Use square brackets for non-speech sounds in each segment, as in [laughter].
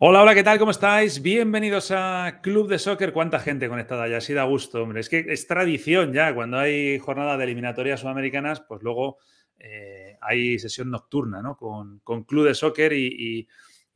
Hola, hola, ¿qué tal? ¿Cómo estáis? Bienvenidos a Club de Soccer. ¿Cuánta gente conectada ya? Así da gusto, hombre. Es que es tradición ya, cuando hay jornada de eliminatorias sudamericanas, pues luego eh, hay sesión nocturna, ¿no? Con, Club de Soccer y,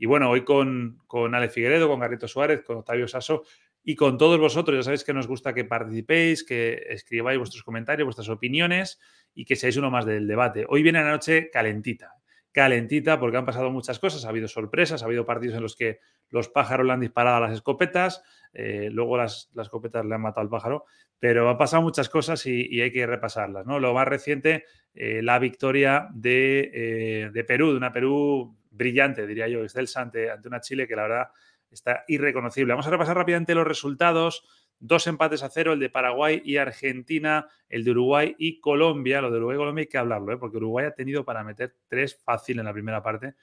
bueno, hoy con, con Ale Figueredo, con Garrito Suárez, con Octavio Sasso y con todos vosotros. Ya sabéis que nos gusta que participéis, que escribáis vuestros comentarios, vuestras opiniones y que seáis uno más del debate. Hoy viene la noche calentita calentita porque han pasado muchas cosas, ha habido sorpresas, ha habido partidos en los que los pájaros le han disparado a las escopetas, eh, luego las, escopetas le han matado al pájaro, pero han pasado muchas cosas y, hay que repasarlas. ¿no? Lo más reciente, eh, la victoria de, eh, de, Perú, de una Perú brillante, diría yo, excelsa ante, ante una Chile que la verdad está irreconocible. Vamos a repasar rápidamente los resultados dos empates a cero, el de Paraguay y Argentina, el de Uruguay y Colombia. Lo de Uruguay y Colombia hay que hablarlo, ¿eh? porque Uruguay ha tenido para meter tres fácil en la primera parte.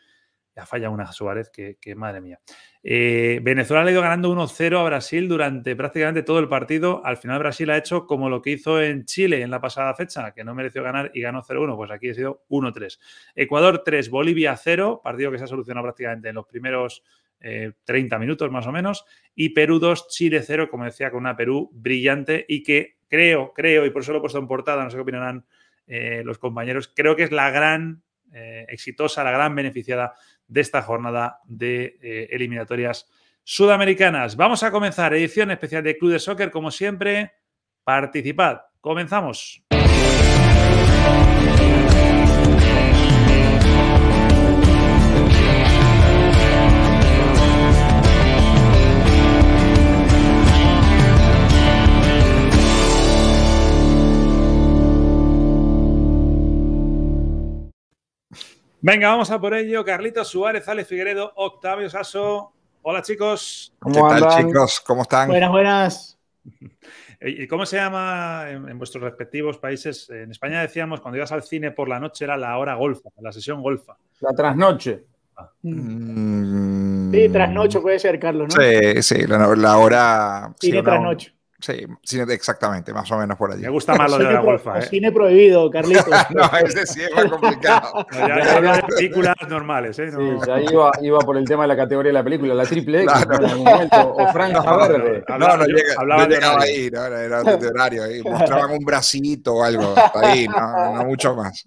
Ya falla una Suárez, que, madre mía. Eh, Venezuela ha ido ganando 1-0 a Brasil durante prácticamente todo el partido. Al final Brasil ha hecho como lo que hizo en Chile en la pasada fecha, que no mereció ganar y ganó 0-1. Pues aquí ha sido 1-3. Ecuador 3, Bolivia 0, partido que se ha solucionado prácticamente en los primeros 30 eh, minutos más o menos, y Perú 2, Chile 0, como decía, con una Perú brillante y que creo, creo, y por eso lo he puesto en portada, no sé qué opinarán eh, los compañeros, creo que es la gran eh, exitosa, la gran beneficiada de esta jornada de eliminatorias sudamericanas. Vamos a comenzar edición especial de Club de Soccer, como siempre, participad. Comenzamos. Venga, vamos a por ello. Carlitos Suárez, Alex Figueredo, Octavio Sasso. Hola, chicos. ¿Cómo ¿Qué tal, chicos? ¿Cómo están? Buenas, buenas. [laughs] ¿Y cómo se llama en, vuestros respectivos países? En España decíamos cuando ibas al cine por la noche era la hora golfa, la sesión golfa. La trasnoche. Ah. Mm. Sí, trasnoche puede ser, Carlos, ¿no? Sí, sí, la, hora. Cine trasnoche. Sí, exactamente, más o menos por allí. Me gusta más lo de la golfa. ¿eh? Cine prohibido, [laughs] Carlitos. no, ese sí es más complicado. [laughs] ya, ya, películas normales, ¿eh? Sí, ya iba, iba, por el tema de la categoría de la película, la triple X, en algún momento, o [laughs] Franja Verde. No, no, no, llega, no llegaba ahí, ¿no? era de horario, ahí. mostraban un bracito o algo, ahí, no, no mucho más.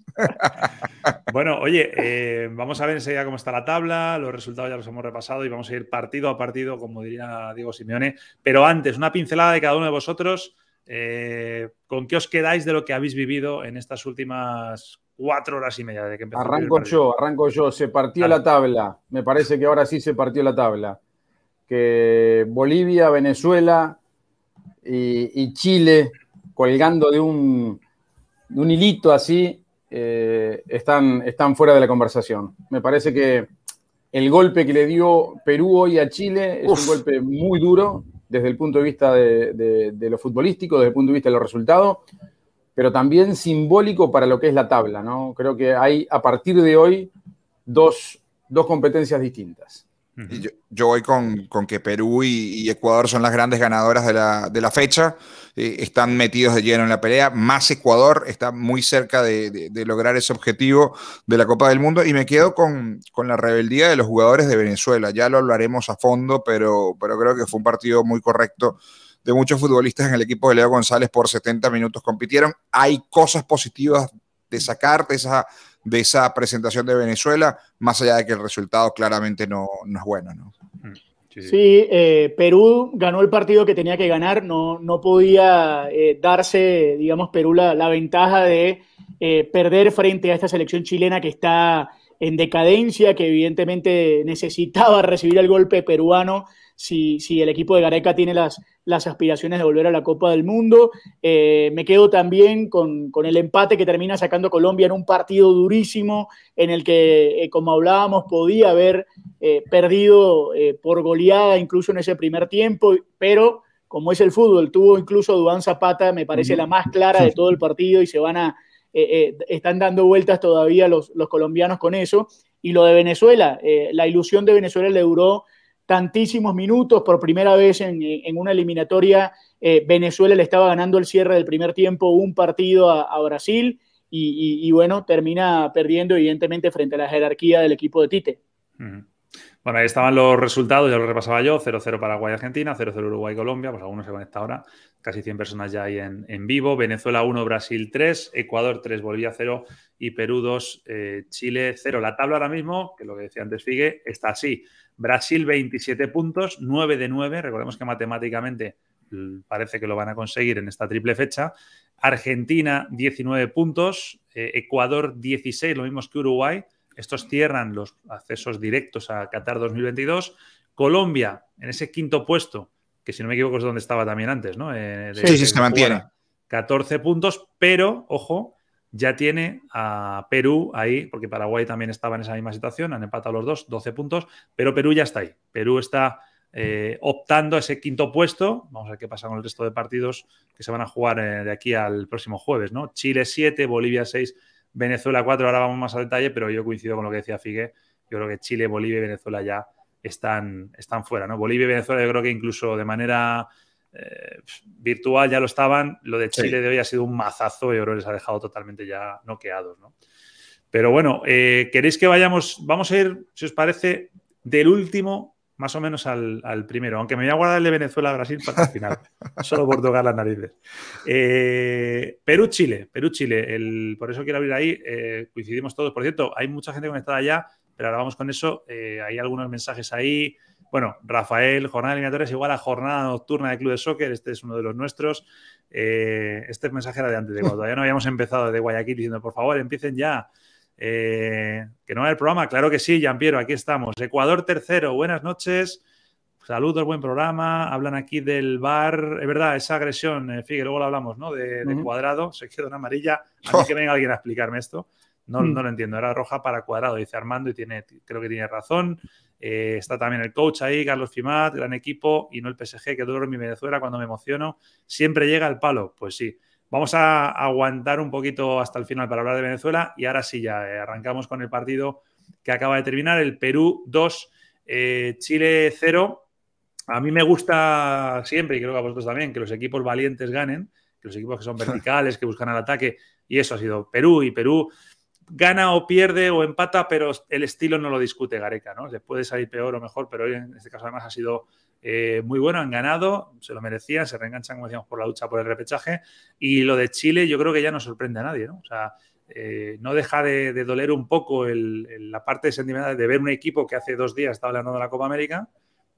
Bueno, oye, eh, vamos a ver enseguida cómo está la tabla, los resultados ya los hemos repasado y vamos a ir partido a partido, como diría Diego Simeone, pero antes, una pincelada de cada uno de vosotros. Eh, ¿Con qué os quedáis de lo que habéis vivido en estas últimas cuatro horas y media de que empezó Arranco yo, arranco yo. Se partió la tabla. Me parece que ahora sí se partió la tabla. Que Bolivia, Venezuela y, Chile, colgando de un, un hilito así, eh, están, están fuera de la conversación. Me parece que el golpe que le dio Perú hoy a Chile es un golpe muy duro desde el punto de vista de, lo futbolístico, desde el punto de vista de los resultados, pero también simbólico para lo que es la tabla, ¿no? Creo que hay a partir de hoy dos, competencias distintas. Yo, voy con, que Perú y, Ecuador son las grandes ganadoras de la fecha. Eh, están metidos de lleno en la pelea, más Ecuador está muy cerca de, lograr ese objetivo de la Copa del Mundo. Y me quedo con, la rebeldía de los jugadores de Venezuela, ya lo hablaremos a fondo, pero, pero creo que fue un partido muy correcto de muchos futbolistas en el equipo de Leo González por 70 minutos. Compitieron. Hay cosas positivas de sacar de esa, de esa presentación de Venezuela, más allá de que el resultado claramente no, no es bueno. ¿no? Mm. Sí, eh, Perú ganó el partido que tenía que ganar, no, no podía eh, darse, digamos, Perú la, la ventaja de eh, perder frente a esta selección chilena que está en decadencia, que evidentemente necesitaba recibir el golpe peruano si, si el equipo de Gareca tiene las, las aspiraciones de volver a la Copa del Mundo. Eh, me quedo también con, el empate que termina sacando Colombia en un partido durísimo en el que, eh, como hablábamos, podía haber eh, perdido por goleada incluso en ese primer tiempo, pero como es el fútbol. Tuvo incluso Dubán Zapata, me parece la más clara de todo el partido y se van a, están dando vueltas todavía los, los, colombianos con eso. Y lo de Venezuela, la ilusión de Venezuela le duró tantísimos minutos, por primera vez en, en una eliminatoria, Venezuela le estaba ganando el cierre del primer tiempo un partido a, Brasil y, bueno, termina perdiendo evidentemente frente a la jerarquía del equipo de Tite. Bueno, ahí estaban los resultados, ya los repasaba yo, 0-0 Paraguay-Argentina, 0-0 Uruguay-Colombia, pues algunos se conecta ahora, casi 100 personas ya ahí en, vivo, Venezuela 1, Brasil 3, Ecuador 3, Bolivia 0 y Perú 2, eh, Chile 0. La tabla ahora mismo, que lo que decía antes Figue, está así, Brasil 27 puntos, 9 de 9, recordemos que matemáticamente parece que lo van a conseguir en esta triple fecha, Argentina 19 puntos, eh, Ecuador 16, lo mismo que Uruguay, estos cierran los accesos directos a Qatar 2022. Colombia, en ese quinto puesto, que si no me equivoco es donde estaba también antes, ¿no? Eh, sí, sí, se mantiene. 14 puntos, pero, ojo, ya tiene a Perú ahí, porque Paraguay también estaba en esa misma situación, han empatado los dos, 12 puntos, pero Perú ya está ahí. Perú está eh, optando a ese quinto puesto. Vamos a ver qué pasa con el resto de partidos que se van a jugar eh, de aquí al próximo jueves, ¿no? Chile 7, Bolivia 6, Venezuela 4, ahora vamos más a detalle, pero yo coincido con lo que decía Figue. Yo creo que Chile, Bolivia y Venezuela ya están, están fuera, ¿no? Bolivia y Venezuela yo creo que incluso de manera eh, virtual ya lo estaban. Lo de Chile de hoy ha sido un mazazo y que les ha dejado totalmente ya noqueados, ¿no? Pero bueno, eh, ¿queréis que vayamos? Vamos a ir, si os parece, del último más o menos al, primero, aunque me voy a guardar el de Venezuela-Brasil para el final, [laughs] solo por tocar las narices. Eh, Perú-Chile, Perú-Chile, por eso quiero abrir ahí, eh, coincidimos todos. Por cierto, hay mucha gente conectada ya, pero ahora vamos con eso, eh, hay algunos mensajes ahí. Bueno, Rafael, jornada eliminatoria es igual a jornada nocturna de Club de Soccer, este es uno de los nuestros. este mensaje era de antes, de cuando [laughs] todavía no habíamos empezado de Guayaquil diciendo, por favor, empiecen ya eh, que no va el programa, claro que sí, Piero, aquí estamos. Ecuador tercero, buenas noches. Saludos, buen programa. Hablan aquí del bar. Es verdad, esa agresión, eh, Figue, luego lo hablamos, ¿no? De, cuadrado, se quedó en amarilla. A mí [laughs] que venga alguien a explicarme esto. No, mm. no, lo entiendo. Era roja para cuadrado, dice Armando, y tiene, creo que tiene razón. Eh, está también el coach ahí, Carlos Fimat, gran equipo, y no el PSG, que duro en mi Venezuela cuando me emociono. Siempre llega el palo. Pues sí. Vamos a aguantar un poquito hasta el final para hablar de Venezuela y ahora sí ya eh, arrancamos con el partido que acaba de terminar, el Perú 2, eh, Chile 0. A mí me gusta siempre, y creo que a vosotros también, que los equipos valientes ganen, que los equipos que son [laughs] verticales, que buscan el ataque, y eso ha sido Perú, y Perú gana o pierde o empata, pero el estilo no lo discute Gareca, ¿no? Le puede salir peor o mejor, pero hoy en este caso además ha sido eh, muy bueno, han ganado, se lo merecían, se reenganchan, como decíamos, por la lucha por el repechaje. Y lo de Chile yo creo que ya no sorprende a nadie, ¿no? O sea, eh, no deja de, doler un poco la parte de sentimental de ver un equipo que hace dos días estaba ganando la Copa América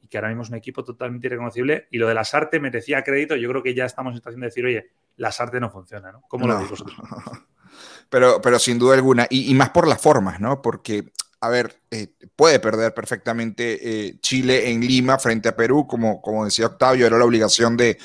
y que ahora mismo es un equipo totalmente irreconocible. Y lo de las artes merecía crédito. Yo creo que ya estamos en situación de decir, oye, las artes no funciona, ¿no? ¿Cómo lo vosotros? [laughs] Pero, pero sin duda alguna, y, y, más por las formas, ¿no? Porque a ver, eh, puede perder perfectamente eh, Chile en Lima frente a Perú, como, como decía Octavio, era la obligación de,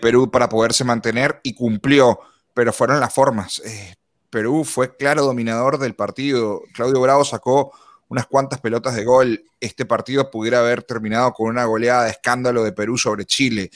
Perú para poderse mantener y cumplió, pero fueron las formas. Eh, Perú fue claro dominador del partido. Claudio Bravo sacó unas cuantas pelotas de gol. Este partido pudiera haber terminado con una goleada de escándalo de Perú sobre Chile.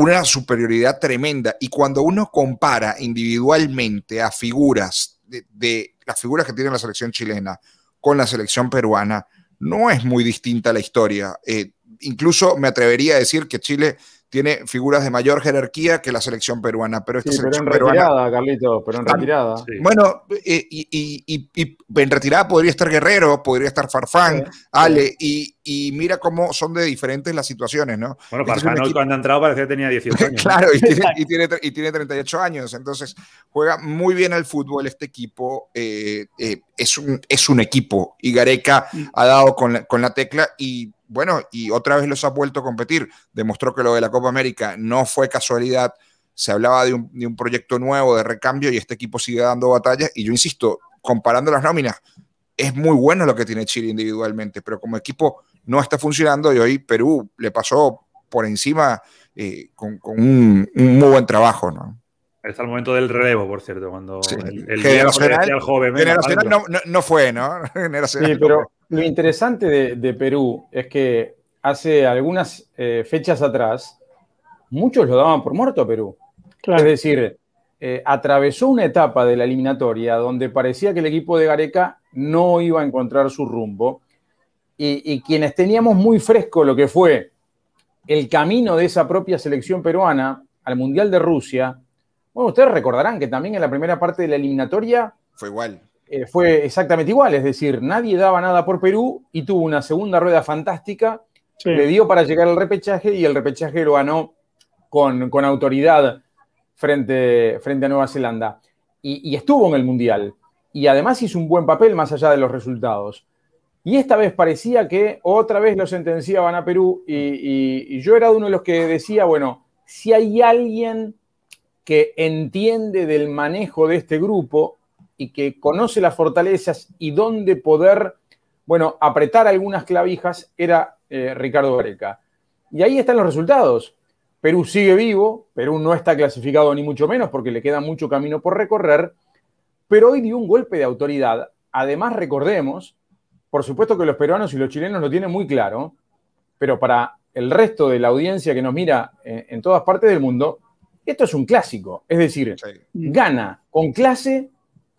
Una superioridad tremenda. Y cuando uno compara individualmente a figuras de, las figuras que tiene la selección chilena con la selección peruana, no es muy distinta la historia. Eh, incluso me atrevería a decir que Chile tiene figuras de mayor jerarquía que la selección peruana. Pero esta selección pero en retirada, Carlitos, pero en retirada. Bueno, eh, y, en retirada podría estar Guerrero, podría estar Farfán, Ale, y, mira cómo son de diferentes las situaciones, ¿no? Bueno, este Farfán cuando ha entrado parecía que tenía 18 [laughs] años. claro, y tiene, y, tiene, 38 años, entonces juega muy bien al fútbol este equipo, eh, eh, es, un, es un equipo, y Gareca mm. ha dado con la, con la tecla y bueno, y otra vez los ha vuelto a competir. Demostró que lo de la Copa América no fue casualidad. Se hablaba de un, proyecto nuevo de recambio y este equipo sigue dando batallas. Y yo insisto, comparando las nóminas, es muy bueno lo que tiene Chile individualmente, pero como equipo no está funcionando y hoy Perú le pasó por encima eh, con, un, muy buen trabajo, ¿no? Está el momento del relevo, por cierto, cuando el, generacional, joven, no, no, fue, ¿no? [laughs] Sí, pero lo interesante de, Perú es que hace algunas eh, fechas atrás, muchos lo daban por muerto a Perú. Es decir, eh, atravesó una etapa de la eliminatoria donde parecía que el equipo de Gareca no iba a encontrar su rumbo y, quienes teníamos muy fresco lo que fue el camino de esa propia selección peruana al Mundial de Rusia, bueno, ustedes recordarán que también en la primera parte de la eliminatoria fue igual. Eh, fue exactamente igual, es decir, nadie daba nada por Perú y tuvo una segunda rueda fantástica, le dio para llegar al repechaje y el repechaje lo ganó con, autoridad frente, frente a Nueva Zelanda. Y, estuvo en el Mundial. Y además hizo un buen papel más allá de los resultados. Y esta vez parecía que otra vez lo sentenciaban a Perú y, y yo era uno de los que decía, bueno, si hay alguien que entiende del manejo de este grupo y que conoce las fortalezas y dónde poder, bueno, apretar algunas clavijas, era eh, Ricardo Gareca. Y ahí están los resultados. Perú sigue vivo, Perú no está clasificado ni mucho menos porque le queda mucho camino por recorrer, pero hoy dio un golpe de autoridad. Además, recordemos, por supuesto que los peruanos y los chilenos lo tienen muy claro, pero para el resto de la audiencia que nos mira eh, en, todas partes del mundo, esto es un clásico. Es decir, gana con clase,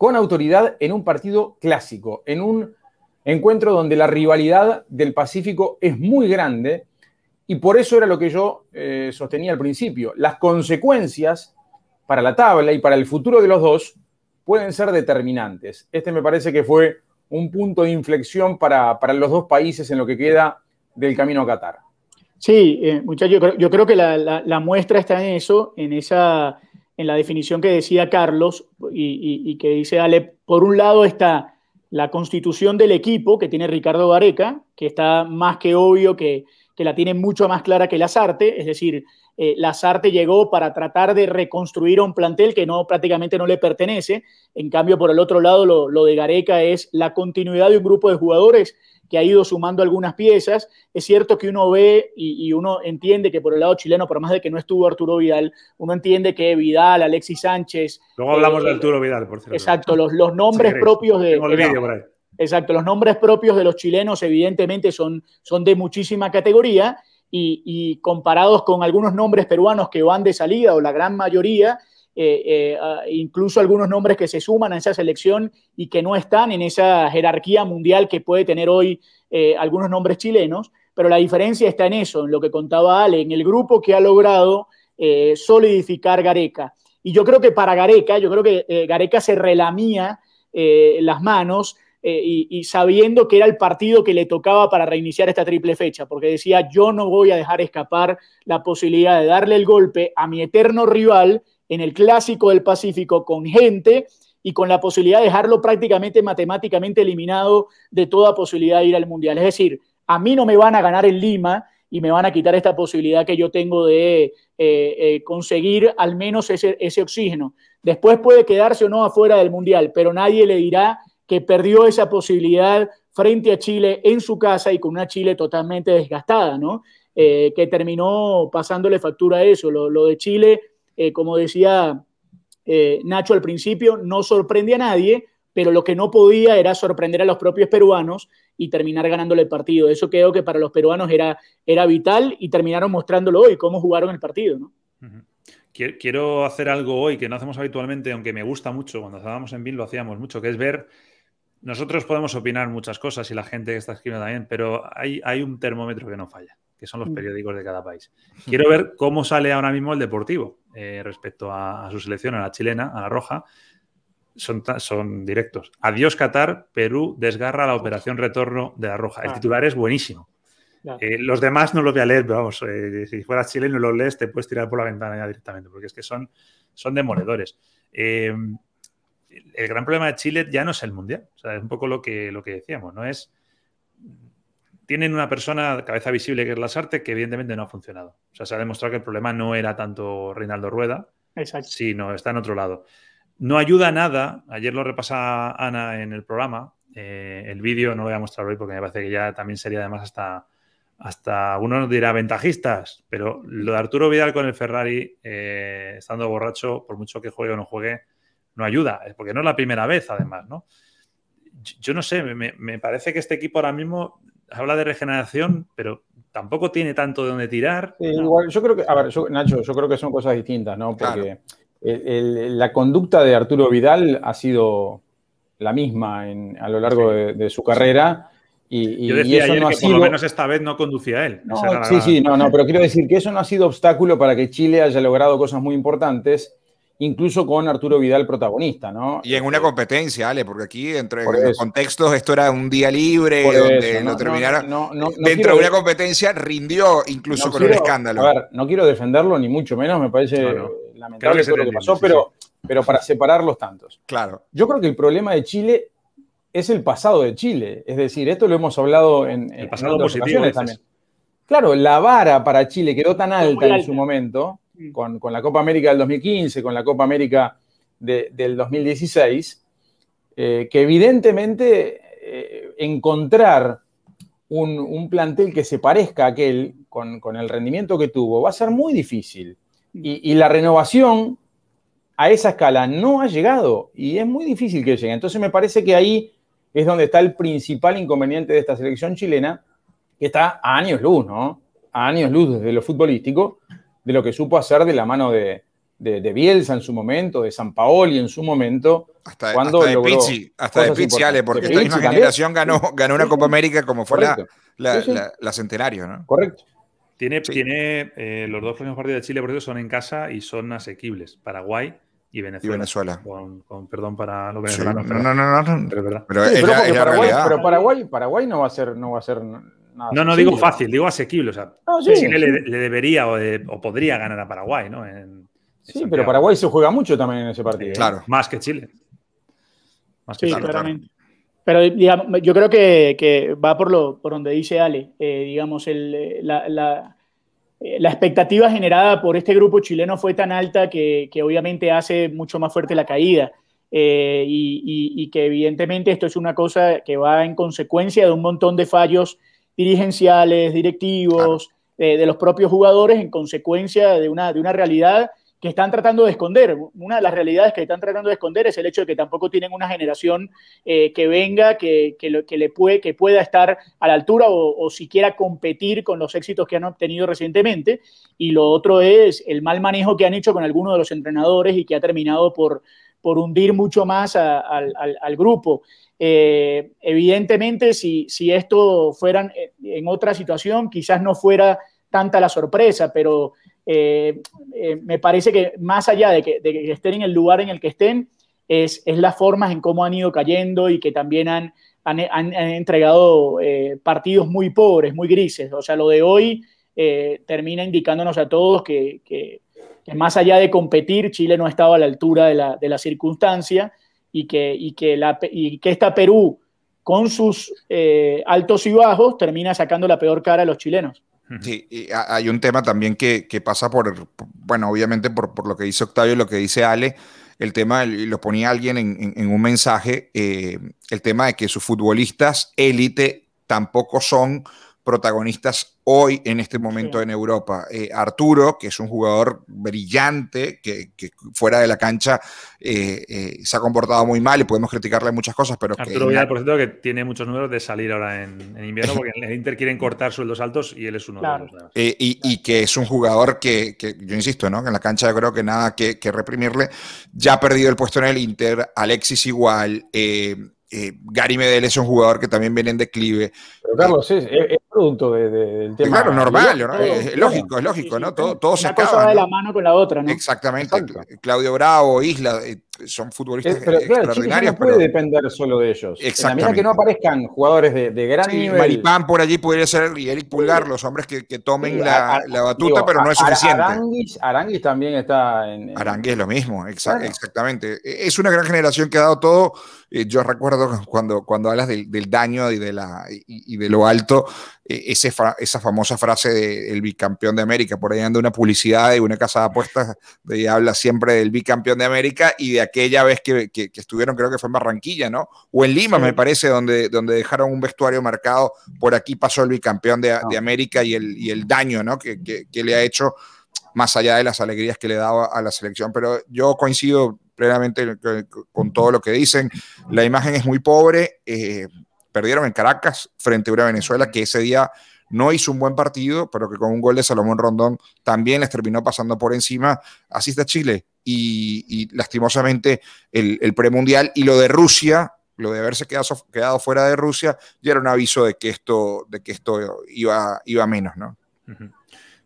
con autoridad en un partido clásico, en un encuentro donde la rivalidad del Pacífico es muy grande y por eso era lo que yo eh, sostenía al principio. Las consecuencias para la tabla y para el futuro de los dos pueden ser determinantes. Este me parece que fue un punto de inflexión para, los dos países en lo que queda del camino a Qatar. Sí, eh, muchachos, yo, creo, que la, muestra está en eso, en esa, en la definición que decía Carlos y, que dice Ale. Por un lado está la constitución del equipo que tiene Ricardo Gareca, que está más que obvio que, la tiene mucho más clara que Lazarte, es decir, eh, Lazarte llegó para tratar de reconstruir un plantel que no prácticamente no le pertenece, en cambio por el otro lado lo, lo de Gareca es la continuidad de un grupo de jugadores que ha ido sumando algunas piezas. Es cierto que uno ve y, uno entiende que por el lado chileno, por más de que no estuvo Arturo Vidal, uno entiende que Vidal, Alexis Sánchez. Luego hablamos de eh, Arturo Vidal, por cierto. Exacto, los, los nombres propios de. Exacto, los nombres propios de los chilenos, evidentemente, son, son de muchísima categoría. Y, comparados con algunos nombres peruanos que van de salida, o la gran mayoría, eh, eh, ah, incluso algunos nombres que se suman a esa selección y que no están en esa jerarquía mundial que puede tener hoy eh, algunos nombres chilenos, pero la diferencia está en eso, en lo que contaba Ale, en el grupo que ha logrado solidificar Gareca. Y yo creo que para Gareca, yo creo que Gareca se relamía las manos y, y, sabiendo que era el partido que le tocaba para reiniciar esta triple fecha, porque decía, yo no voy a dejar escapar la posibilidad de darle el golpe a mi eterno rival en el clásico del Pacífico con gente y con la posibilidad de dejarlo prácticamente matemáticamente eliminado de toda posibilidad de ir al Mundial. Es decir, a mí no me van a ganar en Lima y me van a quitar esta posibilidad que yo tengo de eh, eh, conseguir al menos ese, oxígeno. Después puede quedarse o no afuera del Mundial, pero nadie le dirá que perdió esa posibilidad frente a Chile en su casa y con una Chile totalmente desgastada, ¿no? Eh, que terminó pasándole factura a eso. Lo de Chile eh, como decía eh, Nacho al principio, no sorprende a nadie, pero lo que no podía era sorprender a los propios peruanos y terminar ganándole el partido. Eso creo que para los peruanos era, era vital y terminaron mostrándolo hoy, cómo jugaron el partido. ¿no? Quiero hacer algo hoy que no hacemos habitualmente, aunque me gusta mucho, cuando estábamos en BIN lo hacíamos mucho, que es ver, nosotros podemos opinar muchas cosas y la gente que está escribiendo también, pero hay, hay un termómetro que no falla que son los mm. periódicos de cada país. Quiero ver cómo sale ahora mismo el Deportivo eh, respecto a, su selección, a la chilena, a la roja. Son, son directos. Adiós Qatar, Perú desgarra la operación retorno de la roja. El ah. titular es buenísimo. Eh, los demás no los voy a leer, pero vamos, eh, si fueras chileno y los lees, te puedes tirar por la ventana ya directamente, porque es que son, son demoledores. el gran problema de Chile ya no es el mundial, o sea, es un poco lo que, lo que decíamos, no es tienen una persona, cabeza visible, que es Lasarte, que evidentemente no ha funcionado. O sea, se ha demostrado que el problema no era tanto Reinaldo Rueda, sino está en otro lado. No ayuda nada, ayer lo repasa Ana en el programa, eh, el vídeo no lo voy a mostrar hoy porque me parece que ya también sería además hasta, hasta uno nos dirá ventajistas, pero lo de Arturo Vidal con el Ferrari, eh, estando borracho, por mucho que juegue o no juegue, no ayuda, porque no es la primera vez además, ¿no? Yo no sé, me, me parece que este equipo ahora mismo habla de regeneración, pero tampoco tiene tanto de dónde tirar. igual, yo creo que, a ver, Nacho, yo creo que son cosas distintas, ¿no? Porque la conducta de Arturo Vidal ha sido la misma a lo largo de, su carrera. Y, Yo decía ayer que por lo menos esta vez no conducía él. sí, sí, no, no, pero quiero decir que eso no ha sido obstáculo para que Chile haya logrado cosas muy importantes incluso con Arturo Vidal protagonista, ¿no? Y en una competencia, Ale, porque aquí, entre los contextos, esto era un día libre, donde lo terminaron. dentro de una competencia rindió incluso con el escándalo. A ver, no quiero defenderlo, ni mucho menos, me parece lamentable todo lo que pasó, pero, pero para separar los tantos. Claro. Yo creo que el problema de Chile es el pasado de Chile. Es decir, esto lo hemos hablado en, el pasado positivo también. Claro, la vara para Chile quedó tan alta en su momento con, la Copa América del 2015, con la Copa América del 2016, eh, que evidentemente eh, encontrar un, plantel que se parezca a aquel con, el rendimiento que tuvo va a ser muy difícil. Y, la renovación a esa escala no ha llegado y es muy difícil que llegue. Entonces me parece que ahí es donde está el principal inconveniente de esta selección chilena, que está a años luz, ¿no? A años luz desde lo futbolístico, de lo que supo hacer de la mano de, de, Bielsa en su momento, de San Paoli en su momento. Hasta, cuando hasta de Pizzi, hasta de Pizzi, Ale, porque esta misma generación ganó, ganó una Copa América como fue la, la, Centenario, ¿no? Correcto. Tiene, tiene eh, los dos próximos partidos de Chile, por eso son en casa y son asequibles. Paraguay y Venezuela. Y Venezuela. Con, perdón para los venezolanos. no, no, no, no, Pero es verdad. Pero, Paraguay, pero Paraguay, Paraguay no va a ser, no va a ser no, no digo fácil, digo asequible. O sea, Chile Le, debería o, podría ganar a Paraguay, ¿no? sí, pero Paraguay se juega mucho también en ese partido. ¿eh? Claro. Más que Chile. sí, claramente. Pero yo creo que, va por, lo, por donde dice Ale. Eh, digamos, la, expectativa generada por este grupo chileno fue tan alta que, obviamente hace mucho más fuerte la caída. Eh, y, y, que evidentemente esto es una cosa que va en consecuencia de un montón de fallos dirigenciales, directivos, eh, de los propios jugadores en consecuencia de una, de una realidad que están tratando de esconder. Una de las realidades que están tratando de esconder es el hecho de que tampoco tienen una generación eh, que venga, que, que, que, le puede, que pueda estar a la altura o, siquiera competir con los éxitos que han obtenido recientemente. Y lo otro es el mal manejo que han hecho con algunos de los entrenadores y que ha terminado por, por hundir mucho más al, grupo. Eh, evidentemente, si, esto fuera en otra situación, quizás no fuera tanta la sorpresa, pero eh, eh, me parece que más allá de que, estén en el lugar en el que estén, es, las formas en cómo han ido cayendo y que también han, entregado partidos muy pobres, muy grises. O sea, lo de hoy termina indicándonos a todos que, más allá de competir, Chile no estaba a la altura de la, de la circunstancia y que, y que, la, y que esta Perú, con sus eh, altos y bajos, termina sacando la peor cara a los chilenos. Sí, hay un tema también que, que pasa por, bueno, obviamente por, por, lo que dice Octavio y lo que dice Ale, el tema, lo ponía alguien en, en, un mensaje, eh, el tema de que sus futbolistas élite tampoco son protagonistas hoy en este momento en Europa. Eh, Arturo, que es un jugador brillante, que, fuera de la cancha eh, eh, se ha comportado muy mal y podemos criticarle muchas cosas, pero... Arturo Vidal, por cierto, que tiene muchos números de salir ahora en, invierno, [laughs] porque en el Inter quieren cortar sueldos altos y él es uno de los. Y, que es un jugador que, yo insisto, ¿no? que en la cancha yo creo que nada que, que reprimirle. Ya ha perdido el puesto en el Inter, Alexis igual. Eh, Gary Medel es un jugador que también viene en declive. Pero Carlos, es, producto del tema. Claro, normal, es, lógico, es lógico, ¿no? Todo, todo se acaba. cosa va de la mano con la otra, ¿no? Exactamente. Claudio Bravo, Isla, eh, son futbolistas pero, extraordinarios. no puede depender solo de ellos. Exactamente. que no aparezcan jugadores de, de gran nivel. Maripán por allí podría ser y Eric Pulgar, los hombres que, que tomen la, la, batuta, pero no es suficiente. Aranguis, Aranguis también está en. Aranguis es lo mismo, exactamente. E, es una gran generación que ha dado todo. Eh, yo recuerdo cuando, cuando hablas del, del daño y de, la, y, de lo alto, e, ese esa famosa frase del bicampeón de América. Por ahí anda una publicidad de una casa de apuestas de habla siempre del bicampeón de América y de aquella vez que, que, estuvieron, creo que fue en Barranquilla, ¿no? O en Lima, me parece, donde, donde dejaron un vestuario marcado. Por aquí pasó el bicampeón de, de América y el, y el daño, ¿no? Que, que, le ha hecho más allá de las alegrías que le daba a la selección. Pero yo coincido plenamente con todo lo que dicen. La imagen es muy pobre. Eh, perdieron en Caracas frente a una Venezuela que ese día no hizo un buen partido, pero que con un gol de Salomón Rondón también les terminó pasando por encima. Así está Chile. Y, lastimosamente el, premundial y lo de Rusia, lo de haberse quedado, quedado, fuera de Rusia, ya era un aviso de que esto, de que esto iba, iba menos, ¿no?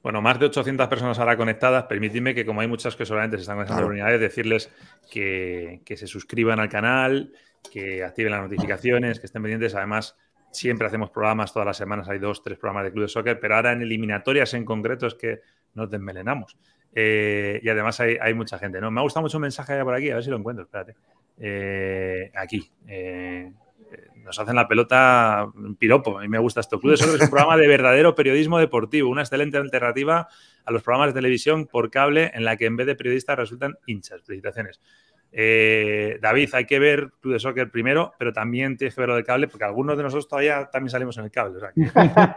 Bueno, más de 800 personas ahora conectadas. Permitidme que, como hay muchas que solamente se están conectando claro. unidades, decirles que, que, se suscriban al canal, que activen las notificaciones, que estén pendientes. Además, siempre hacemos programas todas las semanas. Hay dos, tres programas de Club de Soccer, pero ahora en eliminatorias en concreto es que nos desmelenamos. Eh, y además hay, hay, mucha gente. ¿no? Me ha gustado mucho un mensaje allá por aquí, a ver si lo encuentro. Espérate. Eh, aquí. Eh, nos hacen la pelota piropo. A mí me gusta esto. Club de Soccer es un programa de verdadero periodismo deportivo, una excelente alternativa a los programas de televisión por cable en la que en vez de periodistas resultan hinchas. Felicitaciones. Eh, David, hay que ver Club de Soccer primero, pero también tienes que ver lo del cable, porque algunos de nosotros todavía también salimos en el cable.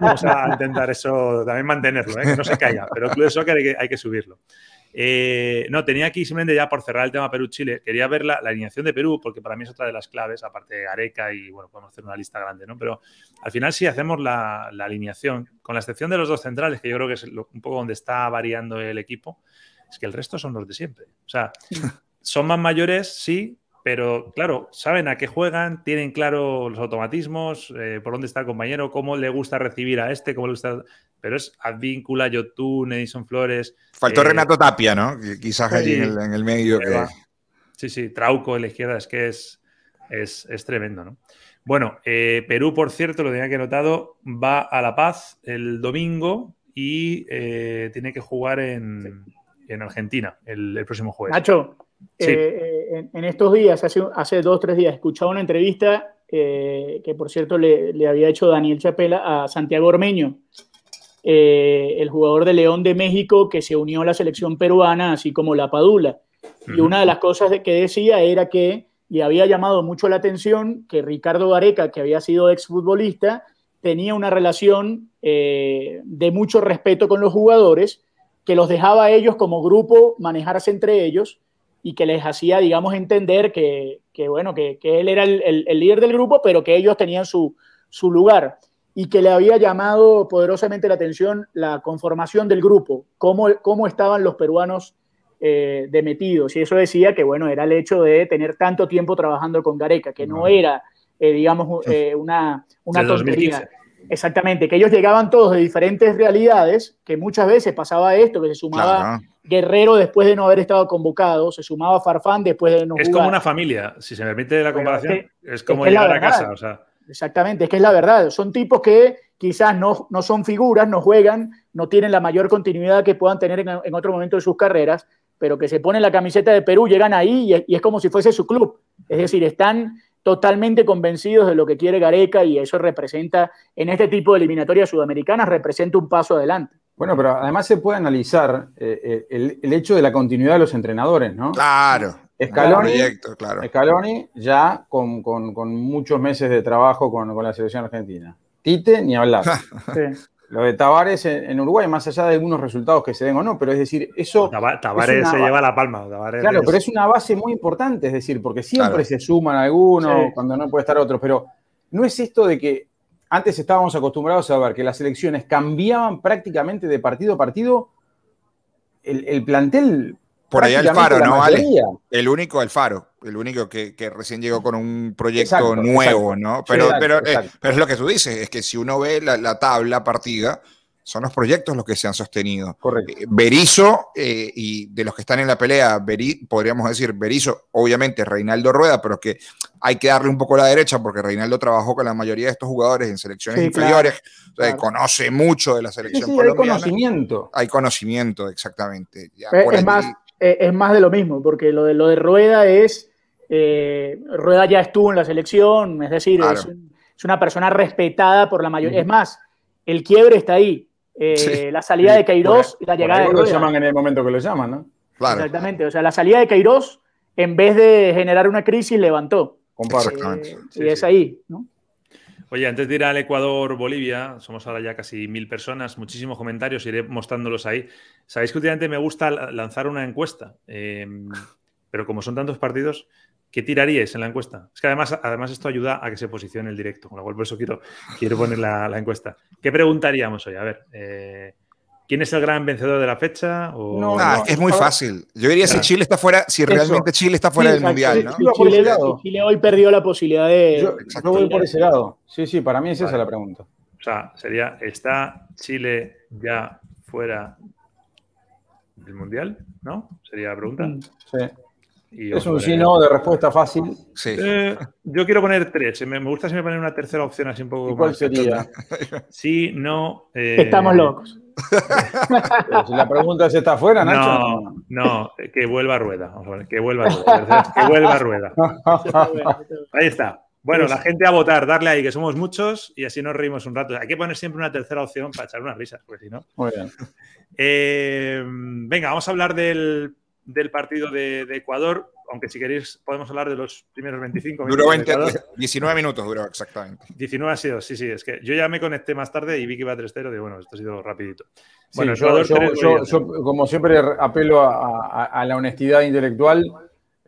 Vamos a intentar eso, también mantenerlo, ¿eh? que no se caiga. Pero Club de Soccer hay que, hay que subirlo. Eh, no, tenía aquí simplemente ya por cerrar el tema Perú-Chile, quería ver la, la, alineación de Perú, porque para mí es otra de las claves, aparte de Areca y bueno, podemos hacer una lista grande, ¿no? Pero al final sí hacemos la, la alineación, con la excepción de los dos centrales, que yo creo que es lo, un poco donde está variando el equipo, es que el resto son los de siempre. O sea, son más mayores, sí, pero claro, saben a qué juegan, tienen claro los automatismos, eh, por dónde está el compañero, cómo le gusta recibir a este, cómo le gusta. Pero es Advíncula, Yotun, Edison Flores. Faltó eh, Renato Tapia, ¿no? Quizás allí en el, en el medio. Que... Sí, sí, Trauco en la izquierda, es que es, es, es tremendo, ¿no? Bueno, eh, Perú, por cierto, lo tenía que notado, va a La Paz el domingo y eh, tiene que jugar en, en Argentina el, el, próximo jueves. Nacho, sí. eh, en, en, estos días, hace, hace dos o tres días, escuchaba una entrevista eh, que, por cierto, le, le, había hecho Daniel Chapela a Santiago Ormeño, eh, el jugador de León de México que se unió a la selección peruana, así como la Padula. Uh -huh. Y una de las cosas que decía era que le había llamado mucho la atención que Ricardo Gareca, que había sido exfutbolista, tenía una relación eh, de mucho respeto con los jugadores, que los dejaba a ellos como grupo manejarse entre ellos y que les hacía, digamos, entender que, que bueno, que, que, él era el, el, el, líder del grupo, pero que ellos tenían su, su lugar y que le había llamado poderosamente la atención la conformación del grupo, cómo, cómo estaban los peruanos eh, de metidos. Y eso decía que, bueno, era el hecho de tener tanto tiempo trabajando con Gareca, que no era, eh, digamos, eh, una, una tontería. Exactamente, que ellos llegaban todos de diferentes realidades, que muchas veces pasaba esto, que se sumaba claro. Guerrero después de no haber estado convocado, se sumaba Farfán después de no Es jugar. como una familia, si se me permite la comparación, es, que, es como es llegar a casa. O sea. Exactamente, es que es la verdad. Son tipos que quizás no, no son figuras, no juegan, no tienen la mayor continuidad que puedan tener en, en otro momento de sus carreras, pero que se ponen la camiseta de Perú, llegan ahí y, y es como si fuese su club. Es decir, están totalmente convencidos de lo que quiere Gareca y eso representa, en este tipo de eliminatorias sudamericanas, representa un paso adelante. Bueno, pero además se puede analizar eh, el, el, hecho de la continuidad de los entrenadores, ¿no? Claro. Scaloni, proyecto, claro. Scaloni ya con, con, con, muchos meses de trabajo con, con, la selección argentina. Tite, ni hablar. [laughs] sí. Lo de Tavares en, Uruguay, más allá de algunos resultados que se den o no, pero es decir, eso. Tavares se lleva la palma. Tavares claro, es... pero es una base muy importante, es decir, porque siempre claro. se suman algunos sí. cuando no puede estar otros, pero no es esto de que antes estábamos acostumbrados a ver que las elecciones cambiaban prácticamente de partido a partido. El, el plantel por allá el Faro, ¿no, Ale? El único Alfaro, el único que, que, recién llegó con un proyecto exacto, nuevo, exacto. ¿no? Pero, sí, pero, eh, pero, es lo que tú dices, es que si uno ve la, la, tabla partida, son los proyectos los que se han sostenido. Correcto. Eh, Berizo, eh, y de los que están en la pelea, Beri, podríamos decir, Berizo, obviamente Reinaldo Rueda, pero que hay que darle un poco la derecha porque Reinaldo trabajó con la mayoría de estos jugadores en selecciones sí, inferiores, claro, claro. conoce mucho de la selección sí, colombiana. Hay conocimiento. Hay conocimiento, exactamente. Ya, es allí... más, eh, es más de lo mismo, porque lo de, lo de Rueda es, eh, Rueda ya estuvo en la selección, es decir, claro. es, es, una persona respetada por la mayoría. Es más, el quiebre está ahí. Eh, sí. La salida de Queiroz y la llegada de Rueda. lo llaman en el momento que lo llaman, ¿no? Claro. Exactamente, o sea, la salida de Queiroz, en vez de generar una crisis, levantó. Comparto. Eh, sí, y es ahí, ¿no? Oye, antes de ir al Ecuador-Bolivia, somos ahora ya casi mil personas, muchísimos comentarios, iré mostrándolos ahí. Sabéis que últimamente me gusta lanzar una encuesta, eh, pero como son tantos partidos, ¿Qué tiraríais en la encuesta? Es que además, además esto ayuda a que se posicione el directo, con lo cual por eso quiero, quiero poner la, encuesta. ¿Qué preguntaríamos hoy? A ver, eh, ¿quién es el gran vencedor de la fecha? No, es muy fácil. Yo diría si Chile está fuera, si realmente Chile está fuera del Mundial, ¿no? Chile, hoy perdió la posibilidad de... Yo, voy por ese lado. Sí, sí, para mí es esa la pregunta. O sea, sería, ¿está Chile ya fuera del Mundial? ¿No? Sería la pregunta. Sí es un sí no de respuesta fácil. Sí. Eh, yo quiero poner tres. Me, gusta siempre poner una tercera opción así un poco. ¿Y ¿Cuál sería? Sí, no. Eh, Estamos locos. si la pregunta es está fuera, Nacho. No, no, que vuelva a rueda. Que vuelva a rueda. [laughs] Que vuelva a rueda. [laughs] Ahí está. Bueno, la gente a votar, darle ahí, que somos muchos y así nos reímos un rato. Hay que poner siempre una tercera opción para echar unas risas, porque si no. Muy bien. Eh, venga, vamos a hablar del del partido de, Ecuador, aunque si queréis podemos hablar de los primeros 25 minutos. Duró 20, 19 minutos, duró exactamente. 19 ha sido, sí, sí, es que yo ya me conecté más tarde y vi que iba 3-0, y bueno, esto ha sido rapidito. Bueno, yo, como siempre apelo a, la honestidad intelectual,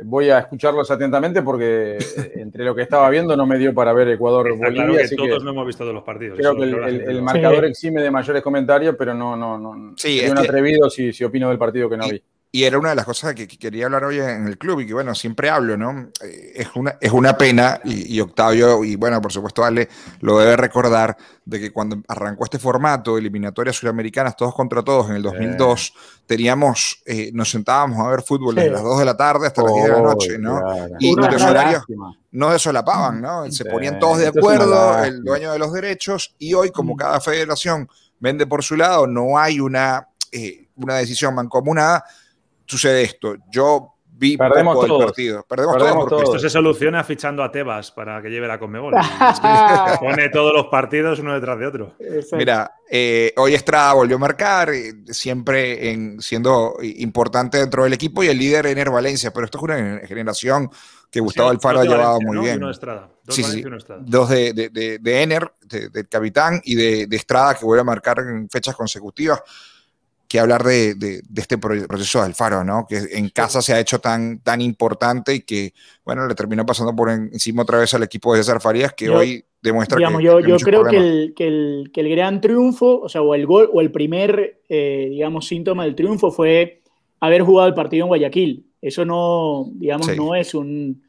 voy a escucharlos atentamente porque eh, entre lo que estaba viendo no me dio para ver Ecuador-Bolivia. Claro que todos no hemos visto de los partidos. Creo que el, marcador exime de mayores comentarios, pero no, no, no. Sí, soy un atrevido si, si opino del partido que no vi y era una de las cosas que, quería hablar hoy en el club y que, bueno, siempre hablo, ¿no? Eh, es una, es una pena y, Octavio, y bueno, por supuesto, Ale, lo debe recordar de que cuando arrancó este formato, eliminatorias sudamericanas, todos contra todos, en el 2002, teníamos, eh, nos sentábamos a ver fútbol desde las 2 de la tarde hasta las 10 de la noche, ¿no? Y los horarios no solapaban, ¿no? Se ponían todos de acuerdo, el dueño de los derechos, y hoy, como mm. cada federación vende por su lado, no hay una, eh, una decisión mancomunada sucede esto. Yo vi Perdemos poco del partido. Perdemos, todo Esto se soluciona fichando a Tebas para que lleve la Conmebol. [laughs] Pone todos los partidos uno detrás de otro. Mira, eh, hoy Estrada volvió a marcar, eh, siempre en, siendo importante dentro del equipo y el líder Ener Valencia, pero esto es una generación que Gustavo Alfaro ha llevado muy bien. Dos, sí, sí. dos de, de, de, Ener, del capitán, y de, Estrada que vuelve a marcar en fechas consecutivas que hablar de, de, este proceso de Alfaro, ¿no? Que en casa se ha hecho tan, tan importante y que, bueno, le terminó pasando por encima otra vez al equipo de César Farías, que hoy demuestra que. Yo, yo creo que el, que el, que, el, gran triunfo, o sea, o el gol, o el primer, eh, digamos, síntoma del triunfo fue haber jugado el partido en Guayaquil. Eso no, digamos, no es un,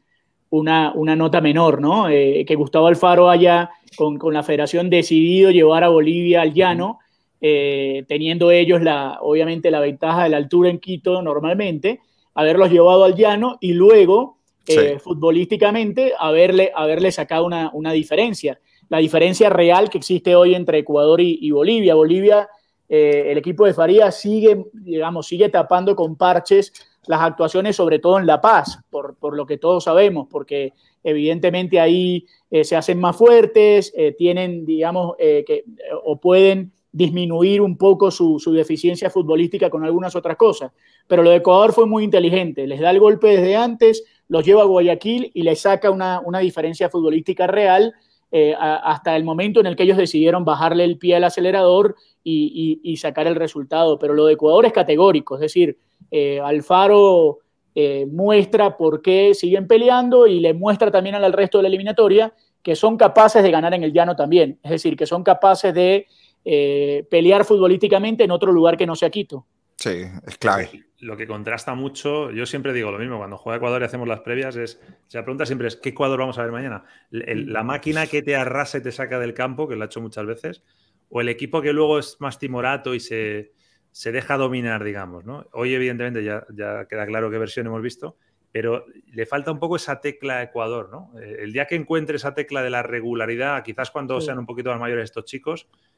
una, una, nota menor, ¿no? Eh, que Gustavo Alfaro haya, con, con, la federación, decidido llevar a Bolivia al llano. Eh, teniendo ellos la, obviamente la ventaja de la altura en Quito normalmente, haberlos llevado al llano y luego eh, futbolísticamente haberle, haberle sacado una, una, diferencia. La diferencia real que existe hoy entre Ecuador y, Bolivia. Bolivia, eh, el equipo de Faría sigue, digamos, sigue tapando con parches las actuaciones, sobre todo en La Paz, por, por lo que todos sabemos, porque evidentemente ahí se hacen más fuertes, tienen, digamos, que, o pueden disminuir un poco su, deficiencia futbolística con algunas otras cosas. Pero lo de Ecuador fue muy inteligente, les da el golpe desde antes, los lleva a Guayaquil y les saca una, diferencia futbolística real eh, hasta el momento en el que ellos decidieron bajarle el pie al acelerador y, sacar el resultado. Pero lo de Ecuador es categórico, es decir, eh, Alfaro eh, muestra por qué siguen peleando y le muestra también al resto de la eliminatoria que son capaces de ganar en el llano también, es decir, que son capaces de eh, pelear futbolísticamente en otro lugar que no sea Quito. Sí, es clave. Lo que contrasta mucho, yo siempre digo lo mismo, cuando juega Ecuador y hacemos las previas, es, la pregunta siempre es, ¿qué Ecuador vamos a ver mañana? ¿La máquina que te arrasa y te saca del campo, que lo ha hecho muchas veces? ¿O el equipo que luego es más timorato y se, deja dominar, digamos? ¿no? Hoy, evidentemente, ya, ya queda claro qué versión hemos visto, pero le falta un poco esa tecla a Ecuador, ¿no? El día que encuentre esa tecla de la regularidad, quizás cuando sean un poquito más mayores estos chicos, eh,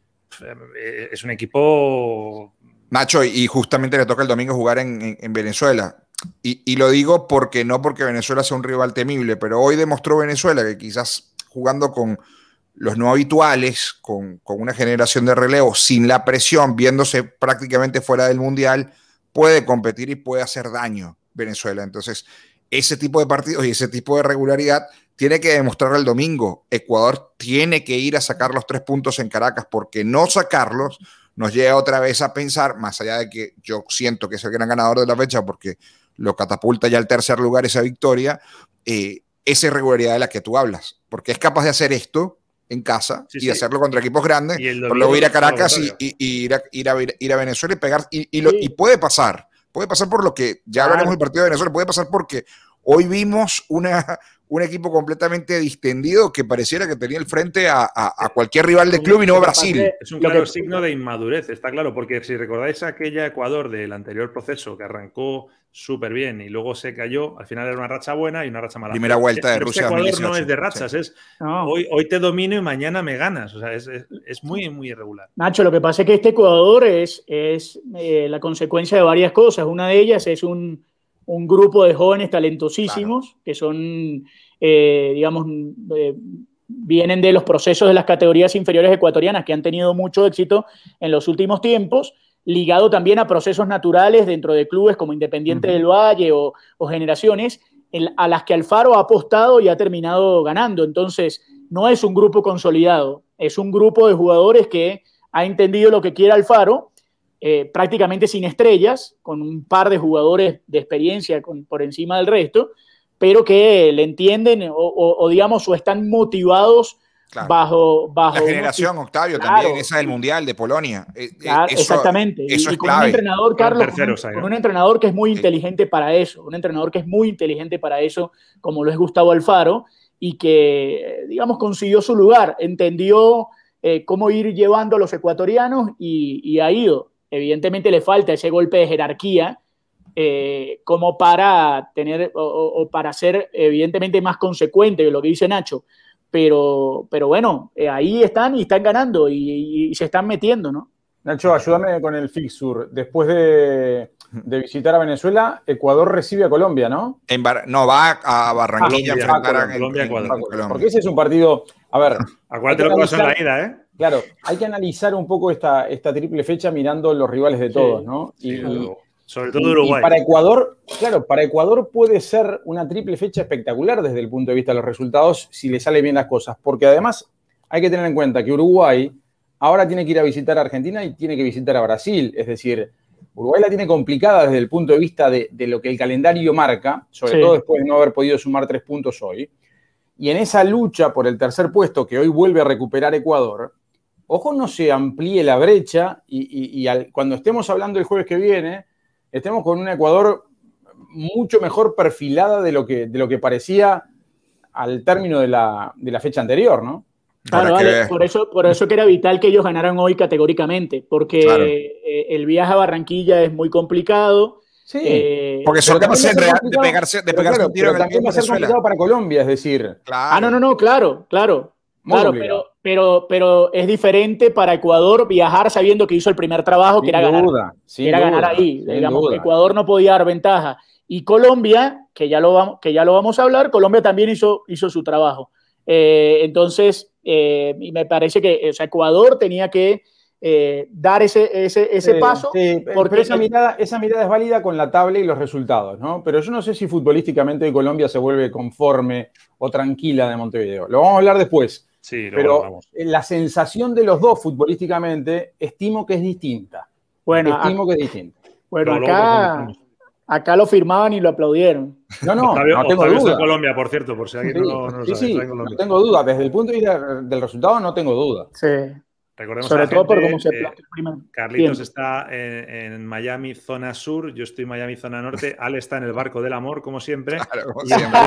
es un equipo... Nacho, y justamente le toca el domingo jugar en, Venezuela. Y, lo digo porque no porque Venezuela sea un rival temible, pero hoy demostró Venezuela que quizás jugando con los no habituales, con, una generación de relevo, sin la presión, viéndose prácticamente fuera del Mundial, puede competir y puede hacer daño Venezuela. Entonces, ese tipo de partidos y ese tipo de regularidad tiene que demostrar el domingo. Ecuador tiene que ir a sacar los tres puntos en Caracas porque no sacarlos nos lleva otra vez a pensar, más allá de que yo siento que es el gran ganador de la fecha porque lo catapulta ya al tercer lugar esa victoria, eh, esa irregularidad de la que tú hablas, porque es capaz de hacer esto en casa y hacerlo contra equipos grandes, pero luego ir a Caracas y, ir, a, ir, a, ir, a, Venezuela y pegar, y, lo, y puede pasar, puede pasar por lo que, ya hablaremos del partido de Venezuela, puede pasar porque hoy vimos una, un equipo completamente distendido que pareciera que tenía el frente a, cualquier rival del club y no a Brasil. Es un claro signo de inmadurez, está claro, porque si recordáis aquella Ecuador del anterior proceso que arrancó súper bien y luego se cayó, al final era una racha buena y una racha mala. Primera vuelta de Rusia. Ecuador no es de rachas, es hoy, hoy te domino y mañana me ganas. O sea, es, muy, muy irregular. Nacho, lo que pasa es que este Ecuador es, es eh, la consecuencia de varias cosas. Una de ellas es un un grupo de jóvenes talentosísimos que son, eh, digamos, eh, vienen de los procesos de las categorías inferiores ecuatorianas que han tenido mucho éxito en los últimos tiempos, ligado también a procesos naturales dentro de clubes como Independiente del Valle o, Generaciones, a las que Alfaro ha apostado y ha terminado ganando. Entonces, no es un grupo consolidado, es un grupo de jugadores que ha entendido lo que quiere Alfaro eh, prácticamente sin estrellas, con un par de jugadores de experiencia por encima del resto, pero que le entienden o, digamos, o están motivados bajo, bajo... La generación, Octavio, también, esa del Mundial de Polonia. Eh, eh, exactamente. Eso y, con un entrenador, Carlos, con, un entrenador que es muy inteligente para eso, un entrenador que es muy inteligente para eso, como lo es Gustavo Alfaro, y que, digamos, consiguió su lugar, entendió cómo ir llevando a los ecuatorianos y, y ha ido evidentemente le falta ese golpe de jerarquía eh, como para tener o, para ser evidentemente más consecuente de lo que dice Nacho. Pero, pero bueno, eh, ahí están y están ganando y, se están metiendo, ¿no? Nacho, ayúdame con el Fixur. Después de, visitar a Venezuela, Ecuador recibe a Colombia, ¿no? no, va a Barranquilla a enfrentar a Colombia, Ecuador. Porque ese es un partido. A ver. Acuérdate lo que pasó en la ida, ¿eh? Claro, hay que analizar un poco esta, esta triple fecha mirando los rivales de todos, ¿no? Y, sobre todo Uruguay. para Ecuador, claro, para Ecuador puede ser una triple fecha espectacular desde el punto de vista de los resultados si le salen bien las cosas, porque además hay que tener en cuenta que Uruguay ahora tiene que ir a visitar a Argentina y tiene que visitar a Brasil, es decir, Uruguay la tiene complicada desde el punto de vista de, lo que el calendario marca, sobre todo después de no haber podido sumar tres puntos hoy. Y en esa lucha por el tercer puesto que hoy vuelve a recuperar Ecuador, ojo no se amplíe la brecha y, cuando estemos hablando el jueves que viene, estemos con un Ecuador mucho mejor perfilada de lo que, de lo que parecía al término de la, fecha anterior, ¿no? Claro, por, eso, por eso que era vital que ellos ganaran hoy categóricamente, porque eh, el viaje a Barranquilla es muy complicado. Sí, eh, porque son capaces de, pegarse, de pegarse un tiro pero también va a ser complicado para Colombia, es decir. Ah, no, no, no, claro, claro. Claro, pero, pero, pero es diferente para Ecuador viajar sabiendo que hizo el primer trabajo, que era ganar, era ganar ahí. Digamos, Ecuador no podía dar ventaja. Y Colombia, que ya lo vamos, que ya lo vamos a hablar, Colombia también hizo, hizo su trabajo. Eh, entonces, eh, me parece que Ecuador tenía que eh, dar ese, ese, ese paso. porque esa mirada, esa mirada es válida con la tabla y los resultados, ¿no? Pero yo no sé si futbolísticamente Colombia se vuelve conforme o tranquila de Montevideo. Lo vamos a hablar después. Sí, pero la sensación de los dos futbolísticamente estimo que es distinta. Bueno, estimo que es distinta. Bueno, acá, acá lo firmaban y lo aplaudieron. No, no, no tengo duda. Colombia, por cierto, por si alguien no, no, lo sí, Sí, no tengo duda. Desde el punto de vista del resultado no tengo duda. Sí. Recordemos Sobre todo por cómo se primero. Carlitos está en, Miami, zona sur. Yo estoy en Miami, zona norte. [laughs] Ale está en el barco del amor, como siempre. y siempre.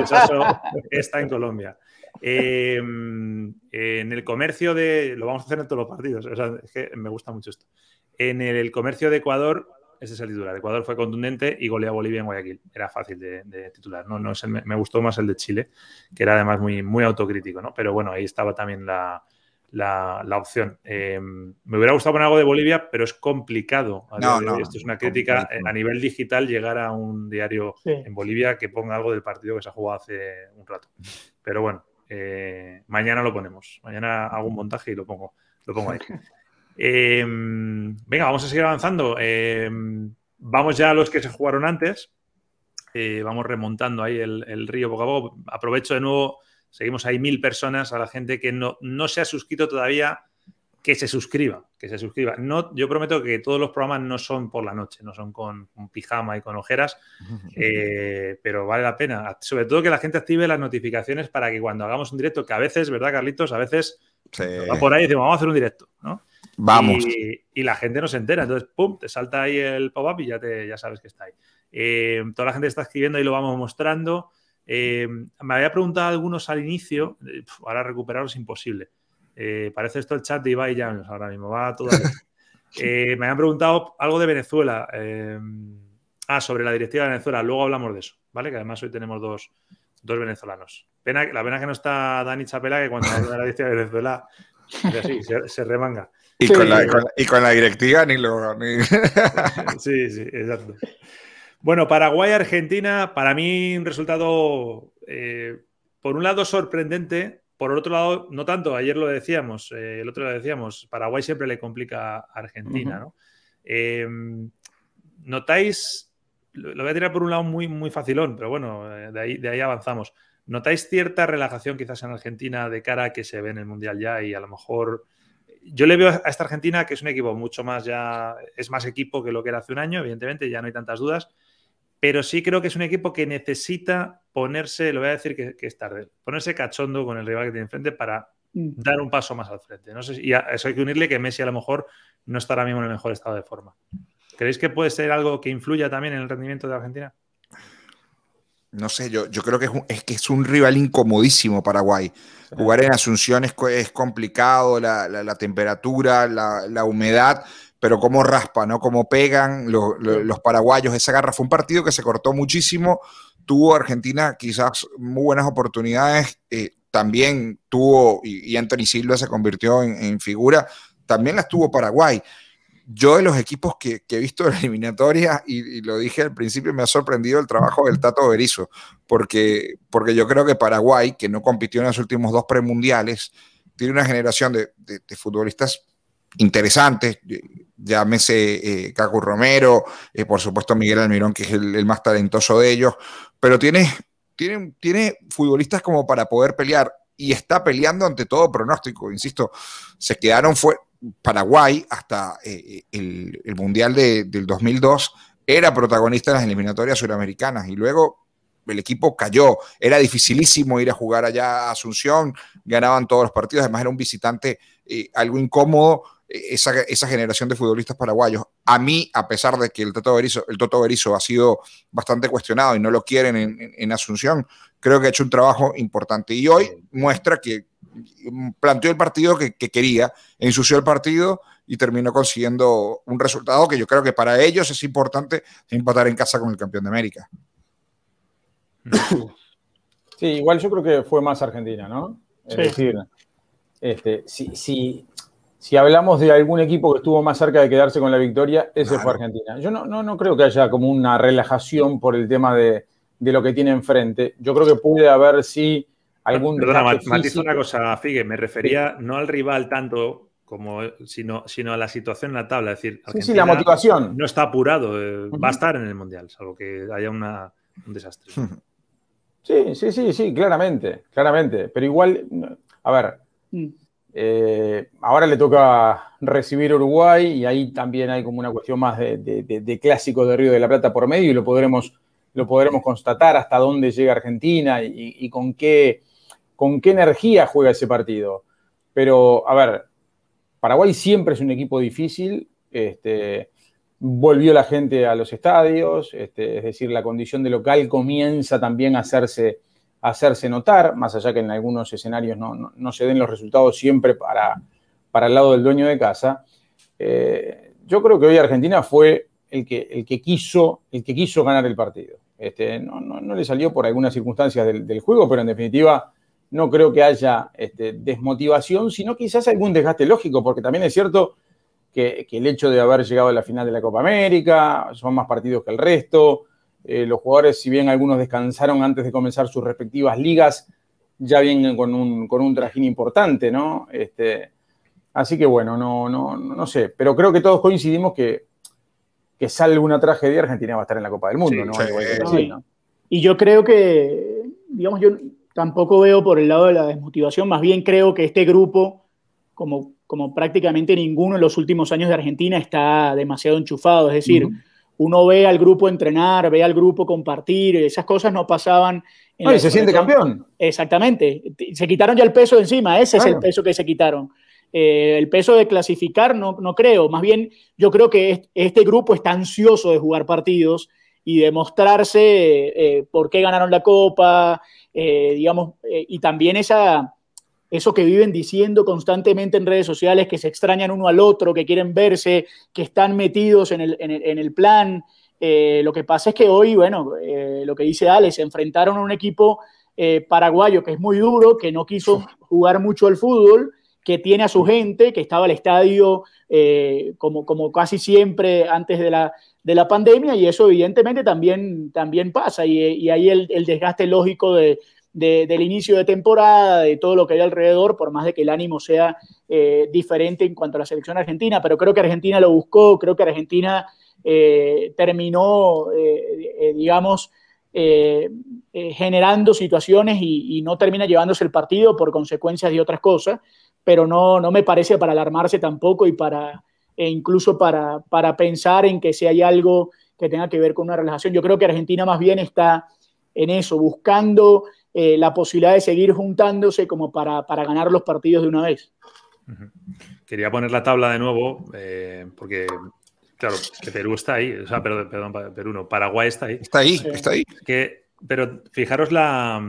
está en Colombia. Em, en el comercio de. Lo vamos a hacer en todos los partidos. es que me gusta mucho esto. En el, comercio de Ecuador, ese es el titular. Ecuador fue contundente y goleó a Bolivia en Guayaquil. Era fácil de, titular. No, no me gustó más el de Chile, que era además muy, muy autocrítico, ¿no? Pero bueno, ahí estaba también la, opción. Em, me hubiera gustado poner algo de Bolivia, pero es complicado. Esto es una crítica a nivel digital llegar a un diario en Bolivia que ponga algo del partido que se ha jugado hace un rato. Pero bueno, eh, mañana lo ponemos. Mañana hago un montaje y lo pongo, lo pongo ahí. [laughs] Em, venga, vamos a seguir avanzando. Em, vamos ya a los que se jugaron antes. Eh, vamos remontando ahí el, río poco a poco. Aprovecho de nuevo, seguimos ahí mil personas, a la gente que no, no se ha suscrito todavía. Que se suscriba, que se suscriba. No, yo prometo que todos los programas no son por la noche, no son con, pijama y con ojeras, eh, pero vale la pena. Sobre todo que la gente active las notificaciones para que cuando hagamos un directo, que a veces, ¿verdad, Carlitos? A veces va por ahí y decimos, vamos a hacer un directo, ¿no? Vamos. Y, la gente no se entera, entonces, pum, te salta ahí el pop-up y ya, te, ya sabes que está ahí. Eh, toda la gente está escribiendo y lo vamos mostrando. Eh, me había preguntado algunos al inicio, ahora recuperarlo es imposible. Eh, parece esto el chat de Ibai Llanos ahora mismo, va todo. [laughs] eh, me habían preguntado algo de Venezuela. Eh, ah, sobre la directiva de Venezuela. Luego hablamos de eso, ¿vale? Que además hoy tenemos dos, venezolanos. Pena, la pena que no está Dani Chapela, que cuando habla de la directiva de Venezuela, [laughs] así, se, remanga. Y, con la, directiva ni lo. [laughs] sí, sí, exacto. Bueno, Paraguay-Argentina, para mí un resultado, eh, por un lado, sorprendente, por otro lado, no tanto, ayer lo decíamos, eh, el otro lo decíamos, Paraguay siempre le complica a Argentina, ¿no? Em, ¿Notáis, lo voy a tirar por un lado muy, muy facilón, pero bueno, eh, de ahí, de ahí avanzamos. ¿Notáis cierta relajación quizás en Argentina de cara a que se ve en el Mundial ya y a lo mejor... Yo le veo a esta Argentina que es un equipo mucho más ya, es más equipo que lo que era hace un año, evidentemente, ya no hay tantas dudas, pero sí creo que es un equipo que necesita ponerse, lo voy a decir que, es tarde, ponerse cachondo con el rival que tiene enfrente para mm. dar un paso más al frente. No sé si, y a eso hay que unirle que Messi a lo mejor no está ahora mismo en el mejor estado de forma. ¿Creéis que puede ser algo que influya también en el rendimiento de Argentina? No sé, yo, yo creo que es, es que es un rival incomodísimo Paraguay. Jugar en Asunción es, es complicado, la, temperatura, la, humedad pero cómo raspa, ¿no? Cómo pegan los paraguayos esa garra. Fue un partido que se cortó muchísimo. Tuvo Argentina quizás muy buenas oportunidades. Eh, también tuvo, y, Anthony Silva se convirtió en, figura, también las tuvo Paraguay. Yo de los equipos que, he visto la eliminatoria, y, lo dije al principio, me ha sorprendido el trabajo del Tato Berizzo, porque, porque yo creo que Paraguay, que no compitió en los últimos dos premundiales, tiene una generación de, de futbolistas interesantes, llámese eh, Cacu Romero, eh, por supuesto Miguel Almirón, que es el, más talentoso de ellos, pero tiene, tiene, tiene futbolistas como para poder pelear y está peleando ante todo pronóstico, insisto, se quedaron fue Paraguay hasta eh, el, Mundial del 2002, era protagonista en las eliminatorias suramericanas y luego el equipo cayó, era dificilísimo ir a jugar allá a Asunción, ganaban todos los partidos, además era un visitante algo incómodo, esa, generación de futbolistas paraguayos. A mí, a pesar de que el Toto Berizzo, el Toto ha sido bastante cuestionado y no lo quieren en, Asunción, creo que ha hecho un trabajo importante. Y hoy muestra que planteó el partido que, quería, ensució el partido y terminó consiguiendo un resultado que yo creo que para ellos es importante empatar en casa con el campeón de América. Sí, igual yo creo que fue más Argentina, ¿no? Es decir, este, si, si, si hablamos de algún equipo que estuvo más cerca de quedarse con la victoria, ese fue Argentina. Yo no, no, creo que haya como una relajación por el tema de, lo que tiene enfrente. Yo creo que puede haber, sí, algún... Perdona, matizo una cosa, Figue. Me refería no al rival tanto como, sino, sino a la situación en la tabla. Es decir, sí, sí, la motivación. No está apurado. Eh, va a estar en el Mundial, salvo que haya un desastre. [laughs] Sí, sí, sí, sí, claramente, claramente. Pero igual, a ver... Eh, ahora le toca recibir Uruguay y ahí también hay como una cuestión más de, clásico de Río de la Plata por medio y lo podremos, lo podremos constatar hasta dónde llega Argentina y, con, qué, con qué energía juega ese partido. Pero, a ver, Paraguay siempre es un equipo difícil. Este, volvió la gente a los estadios, este, es decir, la condición de local comienza también a hacerse hacerse notar, más allá que en algunos escenarios no, se den los resultados siempre para, para el lado del dueño de casa. Eh, yo creo que hoy Argentina fue el que, el que, quiso, el que quiso ganar el partido. Este, no, le salió por algunas circunstancias del, juego, pero en definitiva no creo que haya este, desmotivación, sino quizás algún desgaste lógico, porque también es cierto que, que, el hecho de haber llegado a la final de la Copa América, son más partidos que el resto, eh, los jugadores, si bien algunos descansaron antes de comenzar sus respectivas ligas, ya vienen con un, con un trajín importante, ¿no? Este, así que bueno, no, no, no sé, pero creo que todos coincidimos que, que salve una tragedia, Argentina va a estar en la Copa del Mundo, ¿no? Y yo creo que, digamos, yo tampoco veo por el lado de la desmotivación, más bien creo que este grupo, como como prácticamente ninguno en los últimos años de Argentina está demasiado enchufado. Es decir, uno ve al grupo entrenar, ve al grupo compartir, esas cosas no pasaban. En y se siente campeón. Exactamente. Se quitaron ya el peso de encima, ese es el peso que se quitaron. Eh, el peso de clasificar no, no creo, más bien yo creo que este grupo está ansioso de jugar partidos y demostrarse eh, por qué ganaron la copa, eh, digamos, y también esa, eso que viven diciendo constantemente en redes sociales, que se extrañan uno al otro, que quieren verse, que están metidos en el, plan. Eh, lo que pasa es que hoy, bueno, eh, lo que dice Alex, se enfrentaron a un equipo eh, paraguayo que es muy duro, que no quiso jugar mucho el fútbol, que tiene a su gente, que estaba al estadio como, como casi siempre antes de la, de la pandemia, y eso evidentemente también, también pasa, y, y ahí el desgaste lógico de, del inicio de temporada, de todo lo que hay alrededor, por más de que el ánimo sea eh, diferente en cuanto a la selección argentina, pero creo que Argentina lo buscó, creo que Argentina eh, terminó, eh, digamos, generando situaciones y, no termina llevándose el partido por consecuencias de otras cosas, pero no, no me parece para alarmarse tampoco y para, e incluso para, para pensar en que si hay algo que tenga que ver con una relación. Yo creo que Argentina más bien está en eso, buscando eh, la posibilidad de seguir juntándose como para, ganar los partidos de una vez. Quería poner la tabla de nuevo, eh, porque claro, que Perú está ahí, o sea, perdón, perdón, Perú no, Paraguay está ahí. Está ahí, está ahí. Que, pero fijaros la,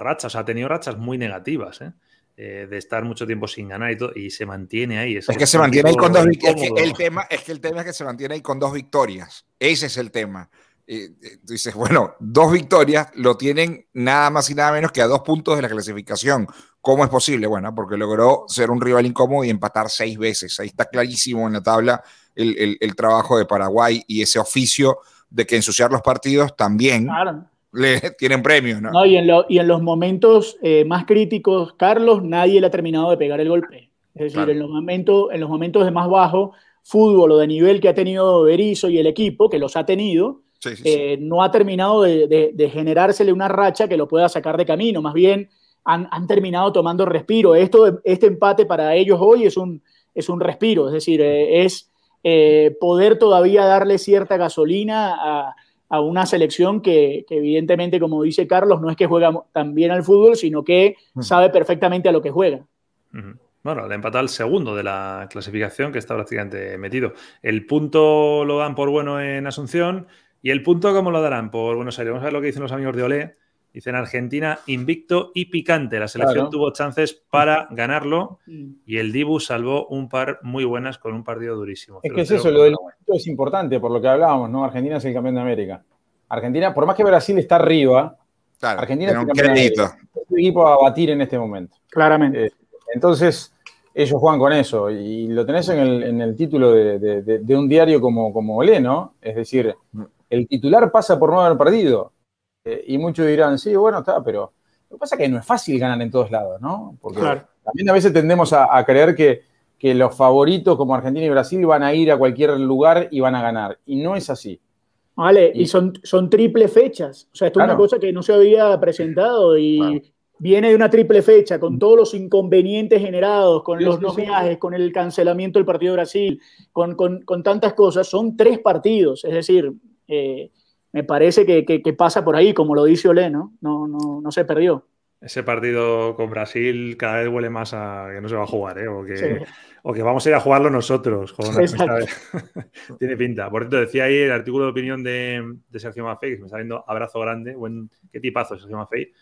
racha, o sea, ha tenido rachas muy negativas, ¿eh? de estar mucho tiempo sin ganar y, todo, y se mantiene ahí. Es, que se mantiene ahí con dos victorias. el tema, es que el tema es que se mantiene ahí con dos victorias. Ese es el tema. Eh, dices, bueno, dos victorias lo tienen nada más y nada menos que a dos puntos de la clasificación. ¿Cómo es posible? Bueno, porque logró ser un rival incómodo y empatar seis veces. Ahí está clarísimo en la tabla el, trabajo de Paraguay y ese oficio de que ensuciar los partidos también le [laughs] tienen premios. ¿no? y, en los momentos eh, más críticos, Carlos, nadie le ha terminado de pegar el golpe. Es decir, en, los momentos, en los momentos de más bajo fútbol o de nivel que ha tenido Berizzo y el equipo, que los ha tenido, eh, no ha terminado de, generársele una racha que lo pueda sacar de camino, más bien han, terminado tomando respiro. Esto, este empate para ellos hoy es un, es un respiro, es decir, eh, es eh, poder todavía darle cierta gasolina a, una selección que, evidentemente, como dice Carlos, no es que juega tan bien al fútbol, sino que sabe perfectamente a lo que juega. Bueno, le empatado al segundo de la clasificación, que está prácticamente metido. El punto lo dan por bueno en Asunción ¿Y el punto cómo lo darán? Por Buenos Aires. Vamos a ver lo que dicen los amigos de Olé. Dicen Argentina invicto y picante. La selección tuvo chances para ganarlo y el Dibu salvó un par muy buenas con un partido durísimo. Es que es eso, lo del invicto es importante por lo que hablábamos, ¿no? Argentina es el campeón de América. Argentina, por más que Brasil está arriba, Argentina es el campeón de América. Es el equipo a batir en este momento. Claramente. Eh, entonces, ellos juegan con eso y lo tenés en el, título de, un diario como, como Olé, ¿no? Es decir, el titular pasa por no haber perdido. Eh, y muchos dirán, sí, bueno, está, pero lo que pasa es que no es fácil ganar en todos lados, ¿no? Porque también a veces tendemos a, creer que, los favoritos como Argentina y Brasil van a ir a cualquier lugar y van a ganar. Y no es así. Vale, y, son, son triple fechas. O sea, esto es una cosa que no se había presentado y viene de una triple fecha con todos los inconvenientes generados, con los no viajes, con el cancelamiento del partido de Brasil, con, con tantas cosas. Son tres partidos. Es decir, eh, me parece que, pasa por ahí, como lo dice Olé, ¿no? No, no, se perdió. Ese partido con Brasil cada vez huele más a que no se va a jugar, ¿eh? o, que, vamos a ir a jugarlo nosotros. [laughs] Tiene pinta. Por cierto, decía ahí el artículo de opinión de, Sergio Maffei, que me está viendo abrazo grande, buen, qué tipazo Sergio Maffei,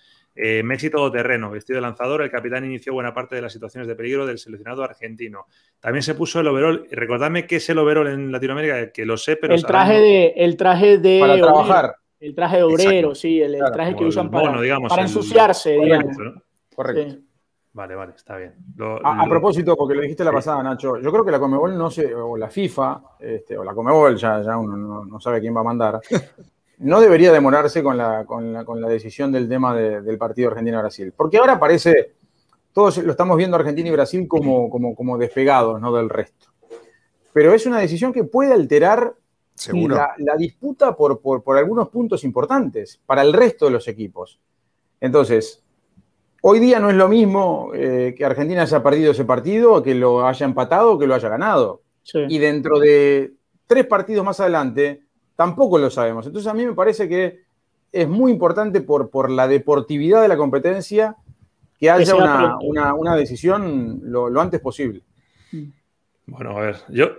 eh, Messi terreno, vestido de lanzador, el capitán inició buena parte de las situaciones de peligro del seleccionado argentino. También se puso el overall. Recordadme qué es el overall en Latinoamérica, que lo sé, pero. El traje de. El traje de para trabajar. El traje de obrero, sí, el, traje que usan para, para ensuciarse, digamos. Correcto. Vale, vale, está bien. a, propósito, porque lo dijiste la pasada, Nacho, yo creo que la Comebol no sé, o la FIFA, este, o la Comebol, ya, ya uno no, no, sabe quién va a mandar, no debería demorarse con la, con la, decisión del tema del partido Argentina-Brasil. Porque ahora parece, todos lo estamos viendo Argentina y Brasil como, como, como despegados ¿no? del resto. Pero es una decisión que puede alterar la, disputa por, algunos puntos importantes para el resto de los equipos. Entonces, hoy día no es lo mismo eh, que Argentina haya perdido ese partido, que lo haya empatado o que lo haya ganado. Y dentro de tres partidos más adelante, tampoco lo sabemos. Entonces a mí me parece que es muy importante por, por la deportividad de la competencia que haya una, decisión lo, antes posible. Bueno, a ver, yo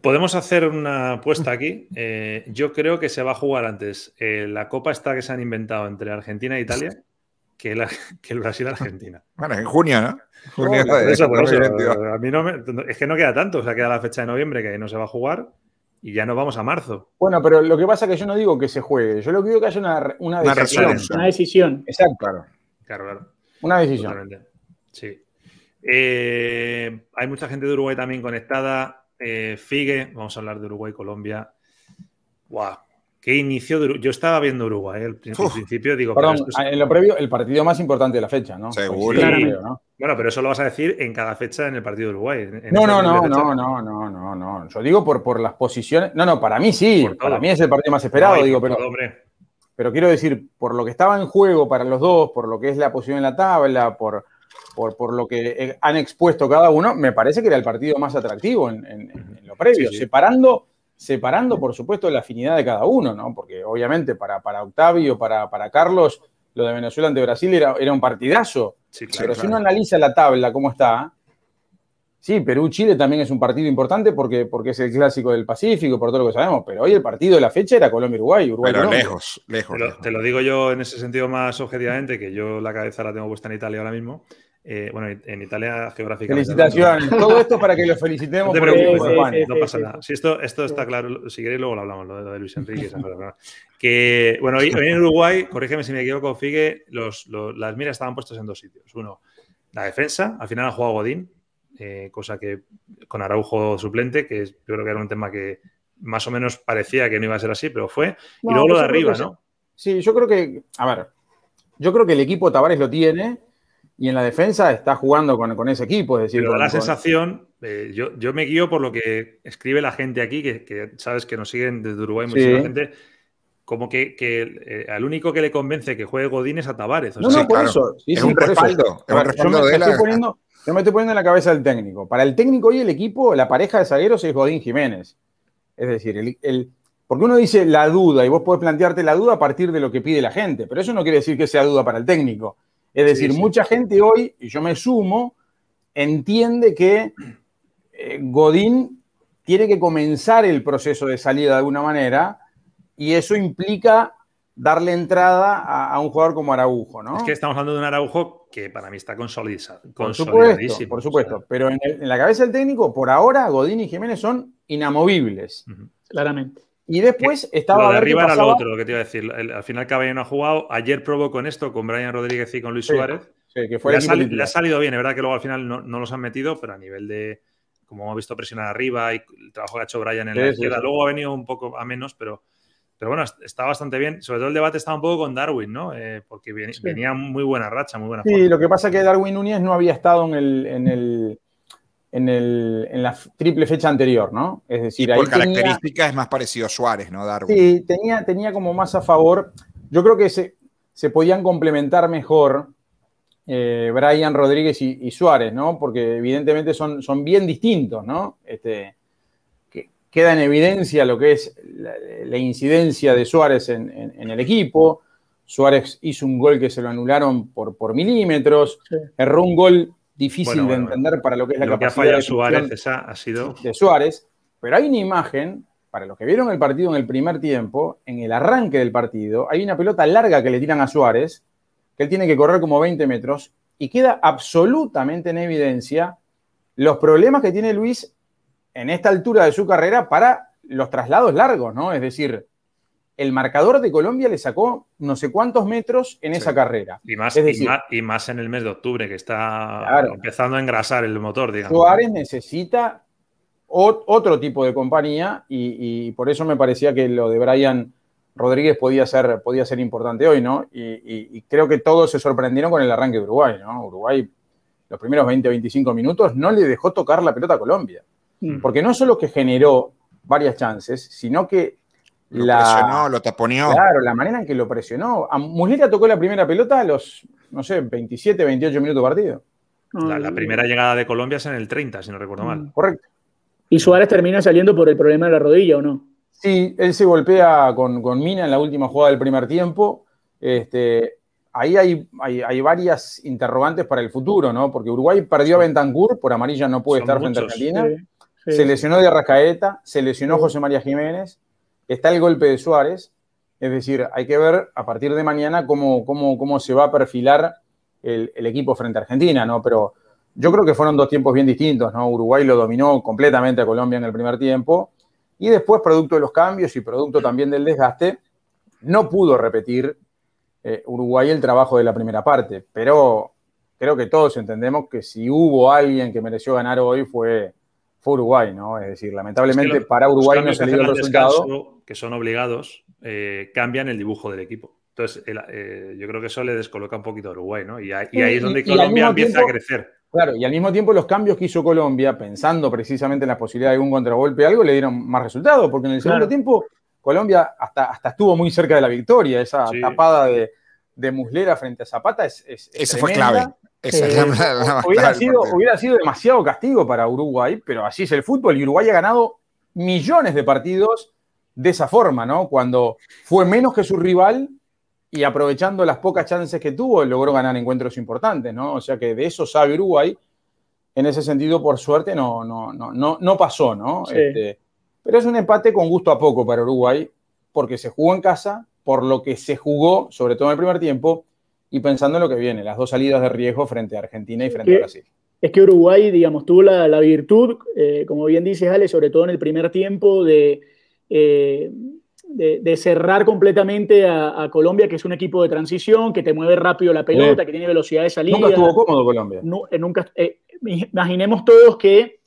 podemos hacer una apuesta aquí. [laughs] Eh, yo creo que se va a jugar antes eh, la copa esta que se han inventado entre Argentina e Italia que, el Brasil-Argentina. [laughs] Bueno, en junio, ¿no? Junio a mí no es que no queda tanto, o sea, queda la fecha de noviembre que no se va a jugar y ya nos vamos a marzo. Bueno, pero lo que pasa es que yo no digo que se juegue, yo lo que digo es que haya una, una, decisión. Una decisión. Exacto. Claro, claro. Una decisión. Sí. Eh, hay mucha gente de Uruguay también conectada. Eh, Figue, vamos a hablar de Uruguay-Colombia. Guau, ¿Qué inicio de Yo estaba viendo Uruguay al principio, digo. Perdón, en lo previo, el partido más importante de la fecha, ¿no? Seguro. Bueno, pero eso lo vas a decir en cada fecha en el partido de Uruguay. No, no, no, no, no, no, no, no. Yo digo por, por las posiciones. No, no, para mí sí. Para mí es el partido más esperado, digo, pero. Pero quiero decir, por lo que estaba en juego para los dos, por lo que es la posición en la tabla, por, por, lo que han expuesto cada uno, me parece que era el partido más atractivo en, lo previo, separando separando, por supuesto, la afinidad de cada uno, ¿no? Porque obviamente para, para Octavio, para, para Carlos, lo de Venezuela ante Brasil era, era un partidazo. Pero si uno analiza la tabla, cómo está, sí, Perú-Chile también es un partido importante porque, porque es el clásico del Pacífico, por todo lo que sabemos, pero hoy el partido de la fecha era Colombia-Uruguay. Uruguay, pero lejos, lejos. te lo digo yo en ese sentido más objetivamente, que yo la cabeza la tengo puesta en Italia ahora mismo. Eh, bueno, en Italia geográficamente. Felicitaciones. [laughs] Todo esto para que lo felicitemos. No te preocupes, no, pasa nada. Si esto, esto está claro, si queréis luego lo hablamos, lo de Luis [laughs] Enrique. que, bueno, hoy, en Uruguay, corrígeme si me equivoco, Figue, los, las miras estaban puestas en dos sitios. Uno, la defensa, al final ha jugado Godín, eh, cosa que con Araujo suplente, que yo creo que era un tema que más o menos parecía que no iba a ser así, pero fue. y luego lo de arriba, ¿no? Sí, yo creo que, a ver, yo creo que el equipo Tavares lo tiene y en la defensa está jugando con, ese equipo. Es decir, Pero la sensación, eh, yo, yo, me guío por lo que escribe la gente aquí, que, sabes que nos siguen desde Uruguay muchísima gente, como que, que eh, al único que le convence que juegue Godín es a Tavares. no, no, por eso. es un respaldo. Es un respaldo de la... Poniendo, yo me estoy poniendo en la cabeza del técnico. Para el técnico hoy el equipo, la pareja de zagueros es Godín Jiménez. Es decir, el, el, porque uno dice la duda y vos podés plantearte la duda a partir de lo que pide la gente, pero eso no quiere decir que sea duda para el técnico. Es decir, mucha gente hoy, y yo me sumo, entiende que eh, Godín tiene que comenzar el proceso de salida de alguna manera y eso implica darle entrada a, un jugador como Araujo, ¿no? Es que estamos hablando de un Araujo que para mí está consolidado. Por supuesto, por supuesto. pero en, la cabeza del técnico, por ahora, Godín y Jiménez son inamovibles. Claramente. Y después estaba. Lo de arriba era lo otro, lo que te iba a decir. al final Caballero no ha jugado. Ayer probó con esto, con Brian Rodríguez y con Luis Suárez. Sí, que fue le, ha salido bien, es verdad que luego al final no, los han metido, pero a nivel de. Como hemos visto presionar arriba y el trabajo que ha hecho Brian en la izquierda. Luego ha venido un poco a menos, pero. Pero bueno, está bastante bien. Sobre todo el debate estaba un poco con Darwin, ¿no? Eh, porque venía, muy buena racha, muy buena Sí, lo que pasa es que Darwin Núñez no había estado en el en, la triple fecha anterior, ¿no? Es decir, por características es más parecido a Suárez, ¿no, Darwin? Sí, tenía, tenía como más a favor. Yo creo que se, se podían complementar mejor eh, Brian Rodríguez y, Suárez, ¿no? Porque evidentemente son, son bien distintos, ¿no? Este, que queda en evidencia lo que es la, incidencia de Suárez en, el equipo. Suárez hizo un gol que se lo anularon por, por milímetros, erró un gol difícil de entender para lo que es la capacidad de Suárez esa ha sido de Suárez, pero hay una imagen para los que vieron el partido en el primer tiempo, en el arranque del partido, hay una pelota larga que le tiran a Suárez, que él tiene que correr como 20 metros, y queda absolutamente en evidencia los problemas que tiene Luis en esta altura de su carrera para los traslados largos, ¿no? Es decir, el marcador de Colombia le sacó no sé cuántos metros en esa carrera. Y más, y, más, en el mes de octubre, que está empezando a engrasar el motor, digamos. Suárez necesita otro tipo de compañía y, por eso me parecía que lo de Brian Rodríguez podía ser, podía ser importante hoy, ¿no? Y, creo que todos se sorprendieron con el arranque de Uruguay, ¿no? Uruguay, los primeros 20 25 minutos, no le dejó tocar la pelota a Colombia. Mm. Porque no solo que generó varias chances, sino que lo presionó, lo taponeó. Claro, la manera en que lo presionó. A Muslera tocó la primera pelota a los no sé, 27, 28 minutos de partido. La, primera llegada de Colombia es en el 30, si no recuerdo mal. Mm. Correcto. ¿Y Suárez termina saliendo por el problema de la rodilla o no? Sí, él se golpea con, Mina en la última jugada del primer tiempo. Este, ahí hay, hay, varias interrogantes para el futuro, ¿no? Porque Uruguay perdió a Bentancur, por amarilla no puede estar frente a Argentina. Se lesionó de Arrascaeta, se lesionó José María Jiménez. Está el golpe de Suárez. Es decir, hay que ver a partir de mañana cómo, cómo, cómo se va a perfilar el, equipo frente a Argentina, ¿no? Pero yo creo que fueron dos tiempos bien distintos, ¿no? Uruguay lo dominó completamente a Colombia en el primer tiempo y después, producto de los cambios y producto también del desgaste, no pudo repetir eh, Uruguay el trabajo de la primera parte. Pero creo que todos entendemos que si hubo alguien que mereció ganar hoy fue, fue Uruguay, ¿no? Es decir, lamentablemente para Uruguay no se dio el resultado. que son obligados, eh, cambian el dibujo del equipo. Entonces, eh, yo creo que eso le descoloca un poquito a Uruguay, ¿no? Y, ahí, es donde Colombia empieza a crecer. Claro, y al mismo tiempo los cambios que hizo Colombia, pensando precisamente en la posibilidad de algún contragolpe algo, le dieron más resultados, porque en el segundo tiempo Colombia hasta, hasta estuvo muy cerca de la victoria, esa tapada de, Muslera frente a Zapata es, Esa fue clave. Hubiera, sido, hubiera sido demasiado castigo para Uruguay, pero así es el fútbol y Uruguay ha ganado millones de partidos de esa forma, ¿no? Cuando fue menos que su rival y aprovechando las pocas chances que tuvo, logró ganar encuentros importantes, ¿no? O sea que de eso sabe Uruguay. En ese sentido, por suerte, no, no, no, no, pasó, ¿no? Este, pero es un empate con gusto a poco para Uruguay, porque se jugó en casa, por lo que se jugó, sobre todo en el primer tiempo, y pensando en lo que viene, las dos salidas de riesgo frente a Argentina y frente a Brasil. Es que Uruguay, digamos, tuvo la, virtud, eh, como bien dices, Ale, sobre todo en el primer tiempo, de, eh, de, cerrar completamente a, Colombia, que es un equipo de transición, que te mueve rápido la pelota, que tiene velocidad de salida. Nunca estuvo cómodo Colombia. Eh, nunca, imaginemos todos que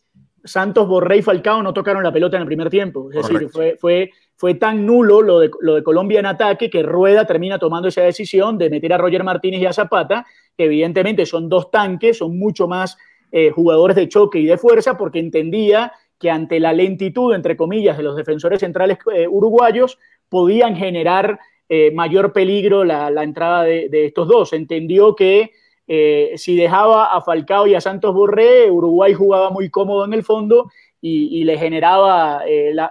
Santos, Borré y Falcao no tocaron la pelota en el primer tiempo. Es decir, fue, fue, fue tan nulo lo de, lo de Colombia en ataque que Rueda termina tomando esa decisión de meter a Roger Martínez y a Zapata, que evidentemente son dos tanques, son mucho más eh, jugadores de choque y de fuerza, porque entendía que ante la lentitud, entre comillas, de los defensores centrales eh, uruguayos, podían generar eh, mayor peligro la, entrada de, estos dos. Entendió que eh, si dejaba a Falcao y a Santos Borré, Uruguay jugaba muy cómodo en el fondo y, le generaba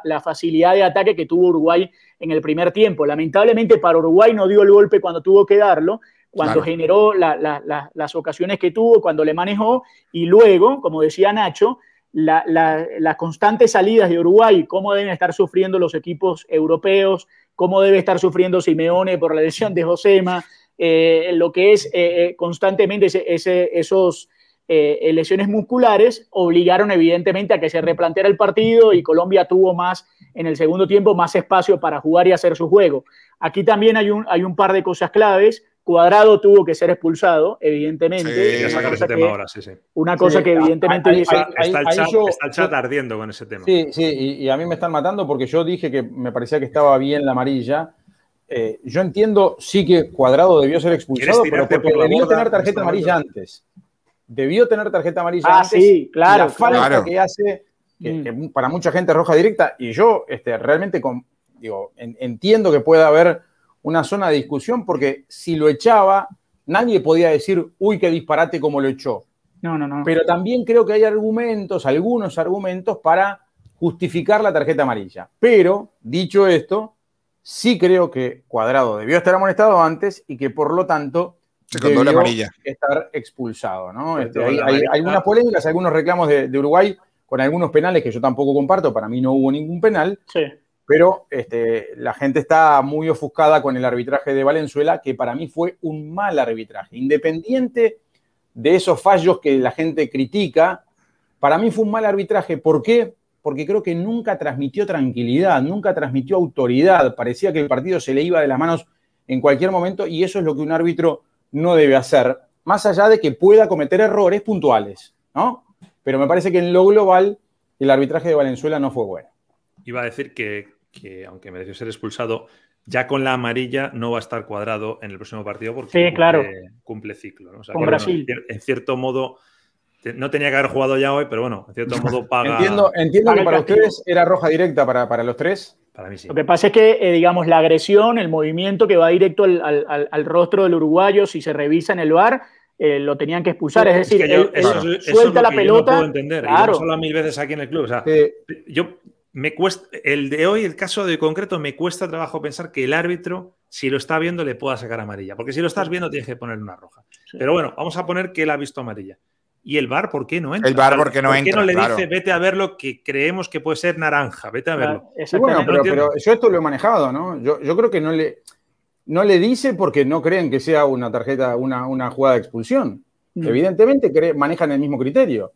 la, facilidad de ataque que tuvo Uruguay en el primer tiempo. Lamentablemente para Uruguay no dio el golpe cuando tuvo que darlo, cuando generó las ocasiones que tuvo, cuando le manejó, y luego, como decía Nacho, las constantes salidas de Uruguay, cómo deben estar sufriendo los equipos europeos, cómo debe estar sufriendo Simeone por la lesión de Josema, eh, lo que es eh, eh, constantemente ese, esos lesiones musculares, obligaron evidentemente a que se replanteara el partido y Colombia tuvo más en el segundo tiempo, más espacio para jugar y hacer su juego. Aquí también hay un, hay un par de cosas claves. Cuadrado tuvo que ser expulsado, evidentemente. una cosa que evidentemente... está, el chat, ardiendo con ese tema. Sí, sí, y, a mí me están matando porque yo dije que me parecía que estaba bien la amarilla. Eh, yo entiendo, sí que Cuadrado debió ser expulsado, pero porque debió tener tarjeta amarilla antes. Debió tener tarjeta amarilla ah, antes. Sí, claro. La falta que hace, que, mm. para mucha gente roja directa, y yo este, realmente digo, entiendo que pueda haber una zona de discusión porque si lo echaba, nadie podía decir, uy, qué disparate como lo echó. No, no, no. Pero también creo que hay argumentos, algunos argumentos para justificar la tarjeta amarilla. Pero, dicho esto, sí creo que Cuadrado debió estar amonestado antes y que por lo tanto Se debió amarilla. estar expulsado. ¿no? Este, hay, algunas polémicas, algunos reclamos de, de, Uruguay con algunos penales que yo tampoco comparto. Para mí no hubo ningún penal. Sí pero este, la gente está muy ofuscada con el arbitraje de Valenzuela, que para mí fue un mal arbitraje. Independiente de esos fallos que la gente critica, para mí fue un mal arbitraje. ¿Por qué? Porque creo que nunca transmitió tranquilidad, nunca transmitió autoridad. Parecía que el partido se le iba de las manos en cualquier momento y eso es lo que un árbitro no debe hacer, más allá de que pueda cometer errores puntuales, ¿no? Pero me parece que en lo global el arbitraje de Valenzuela no fue bueno. Iba a decir que que aunque mereció ser expulsado, ya con la amarilla no va a estar cuadrado en el próximo partido porque cumple, ciclo. con Brasil. en cierto modo, no tenía que haber jugado ya hoy, pero bueno, en cierto [laughs] modo paga. Entiendo, entiendo que para ustedes era roja directa para, para los tres. Para mí sí. Lo que pasa es que, eh, digamos, la agresión, el movimiento que va directo al, al, al, rostro del uruguayo, si se revisa en el bar, eh, lo tenían que expulsar. Es decir, yo, él, eso, él eso suelta es la lo que pelota. Yo no puedo entender. claro. Y lo mil veces aquí en el club. O sea, yo me cuesta, el de hoy, el caso de concreto, me cuesta trabajo pensar que el árbitro, si lo está viendo, le pueda sacar amarilla. Porque si lo estás viendo, tienes que ponerle una roja. Pero bueno, vamos a poner que él ha visto amarilla. ¿Y el bar por qué no entra? El VAR, ¿por qué no ¿Por qué entra? no le Claro. dice, vete a ver lo que creemos que puede ser naranja? Vete a verlo. Sí, bueno, pero, yo esto lo he manejado, ¿no? Yo, yo creo que no le, no le dice porque no creen que sea una tarjeta, una, una jugada de expulsión. Mm. Evidentemente cre- manejan el mismo criterio.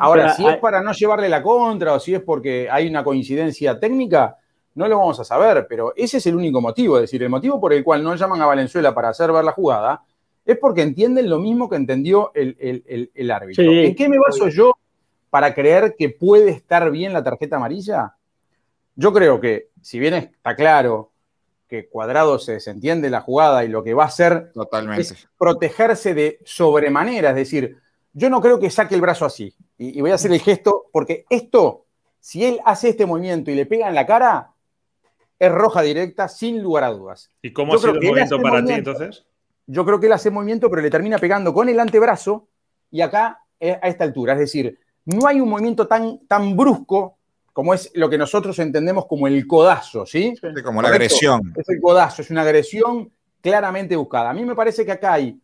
Ahora, Pero si hay- es para no llevarle la contra o si es porque hay una coincidencia técnica, no lo vamos a saber, pero ese es el único motivo. Es decir, el motivo por el cual no llaman a Valenzuela para hacer ver la jugada es porque entienden lo mismo que entendió el, el- el- el árbitro. Sí. ¿En qué me baso yo para creer que puede estar bien la tarjeta amarilla? Yo creo que, si bien está claro que Cuadrado se desentiende de la jugada y lo que va a hacer Totalmente. es protegerse de sobremanera, es decir, yo no creo que saque el brazo así. Y, y voy a hacer el gesto, porque esto, si él hace este movimiento y le pega en la cara, es roja directa, sin lugar a dudas. ¿Y cómo Yo ha sido el momento para ti entonces? Yo creo que él hace movimiento, pero le termina pegando con el antebrazo y acá eh, a esta altura. Es decir, no hay un movimiento tan, tan brusco como es lo que nosotros entendemos como el codazo, ¿sí? Sí, Como la agresión. Es el codazo, es una agresión claramente buscada. A mí me parece que acá hay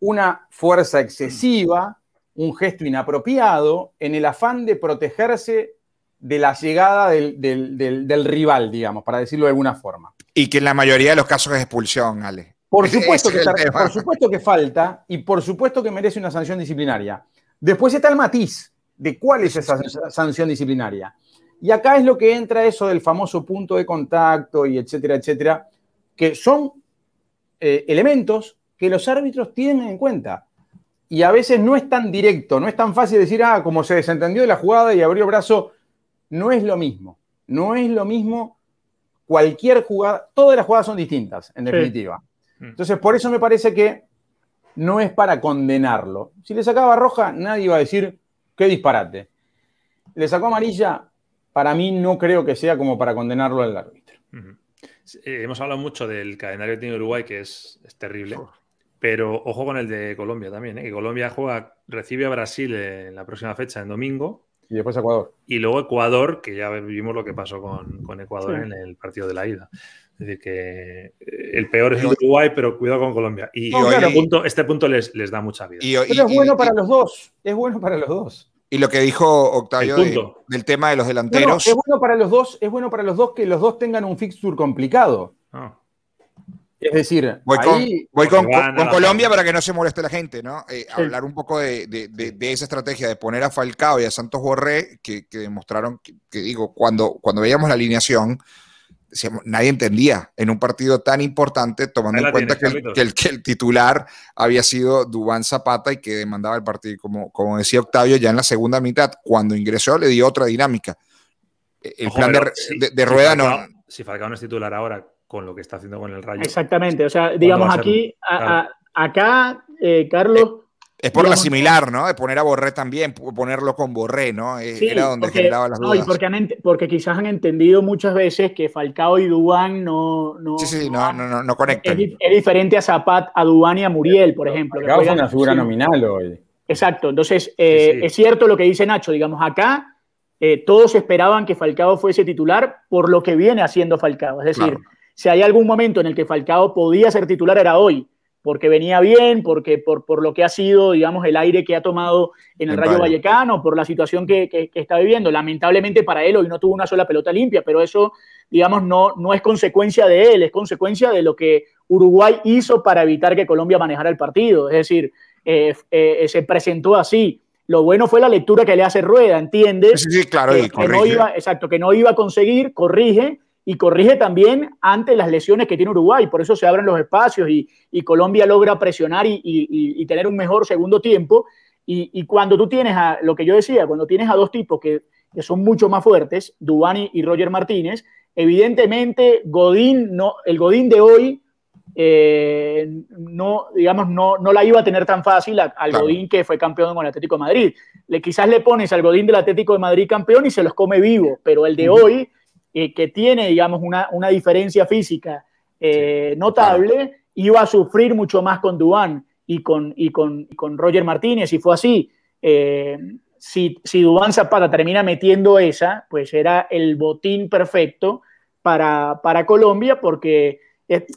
una fuerza excesiva, un gesto inapropiado, en el afán de protegerse de la llegada del, del- del- del rival, digamos, para decirlo de alguna forma. Y que en la mayoría de los casos es expulsión, Ale. Por supuesto, es que, por supuesto falta y por supuesto que merece una sanción disciplinaria. Después está el matiz de cuál es esa sanción disciplinaria. Y acá es lo que entra eso del famoso punto de contacto y etcétera, etcétera, que son eh, elementos que los árbitros tienen en cuenta. Y a veces no es tan directo, no es tan fácil decir, ah, como se desentendió de la jugada y abrió el brazo. No es lo mismo. No es lo mismo cualquier jugada. Todas las jugadas son distintas, en definitiva. Entonces, por eso me parece que no es para condenarlo. Si le sacaba roja, nadie iba a decir, qué disparate. Le sacó amarilla, para mí no creo que sea como para condenarlo al árbitro. Ujú. Eh, hemos hablado mucho del calendario que tiene Uruguay, que es, es terrible. Pero ojo con el de Colombia también, ¿eh? que Colombia juega, recibe a Brasil en la próxima fecha, en domingo, Y después Ecuador. y luego Ecuador, que ya vimos lo que pasó con, con Ecuador Sí. en el partido de la ida. Es decir, que eh, el peor es Uruguay, pero cuidado con Colombia. Y, No, este, claro. punto, este punto les, les da mucha vida. Y, y- Pero es bueno y- para los dos. Es bueno para los dos. y lo que dijo Octavio de- del tema de los No, no, delanteros. es bueno para los dos, es bueno para los dos que los dos tengan un fixture complicado. Ah, Es decir, Voy, con, voy van Colombia para que no se moleste la gente, ¿no? Eh, Hablar un poco de, de- de- de esa estrategia de poner a Falcao y a Santos Borré, que, que demostraron, que, que digo, cuando, cuando veíamos la alineación, nadie entendía en un partido tan importante, tomando en cuenta tienes, que el, que, el, que el titular había sido Dubán Zapata y que demandaba el partido. Como, como decía Octavio, ya en la segunda mitad, cuando ingresó, le dio otra dinámica. El ojo, plan de, si- de- de si rueda no. Falcao- Si Falcao no es titular ahora, con lo que está haciendo con el Rayo. Exactamente. O sea, digamos aquí, a- a- acá, eh, Carlos. Es por la similar, ¿no? De poner a Borré también, ponerlo con Borré, ¿no? Eh, Sí, Era donde porque- generaba las no, dudas. y porque, han ent- porque quizás han entendido muchas veces que Falcao y Dubán no. no sí, sí, no, no, no, no es, conectan. es diferente a Zapat, a Dubán y a Muriel, por ejemplo. Falcao fue una figura sí. nominal hoy. Exacto, entonces eh, Sí, sí. es cierto lo que dice Nacho, digamos, acá eh, todos esperaban que Falcao fuese titular por lo que viene haciendo Falcao, es decir, Claro. si hay algún momento en el que Falcao podía ser titular era hoy, porque venía bien, porque por, por lo que ha sido, digamos, el aire que ha tomado en el Rayo. Vallecano, por la situación que, que- que está viviendo. Lamentablemente para él hoy no tuvo una sola pelota limpia, pero eso, digamos, no, no es consecuencia de él, es consecuencia de lo que Uruguay hizo para evitar que Colombia manejara el partido. Es decir, eh, eh, se presentó así. Lo bueno fue la lectura que le hace Rueda, ¿entiendes? Sí, sí, claro, y que no iba, exacto, que no iba a conseguir, corrige y corrige también ante las lesiones que tiene Uruguay. Por eso se abren los espacios y, y Colombia logra presionar y, y- y tener un mejor segundo tiempo. Y, y cuando tú tienes a lo que yo decía, cuando tienes a dos tipos que, que son mucho más fuertes, Dubani y Roger Martínez, evidentemente Godín, no, el Godín de hoy eh, no, digamos, no, no la iba a tener tan fácil al Claro. Godín que fue campeón con el Atlético de Madrid. Le, quizás le pones al Godín del Atlético de Madrid campeón y se los come vivo, pero el de hoy que tiene, digamos, una, una diferencia física notable, iba a sufrir mucho más con Dubán y con, y con, con Roger Martínez, y fue así. si, si Dubán Zapata termina metiendo esa, pues era el botín perfecto para, para Colombia, porque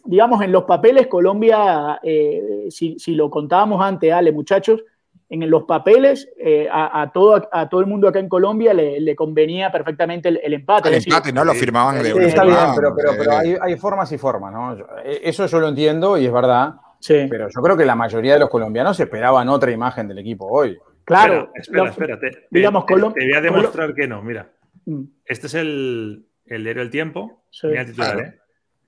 digamos, en los papeles Colombia, eh, si, lo contábamos antes, Ale, muchachos, en los papeles eh, a, todo, a todo el mundo acá en Colombia le, convenía perfectamente el, empate. El empate, ¿no? Lo firmaban de Está bien, pero, pero, hay, formas y formas, ¿no? Eh, eso yo lo entiendo y es verdad. Sí. Pero yo creo que la mayoría de los colombianos esperaban otra imagen del equipo hoy. Claro. Espera, espera, digamos, te, voy a demostrar que no, mira. Mm. Este es el, el diario El Tiempo. mira el titular, ¿eh?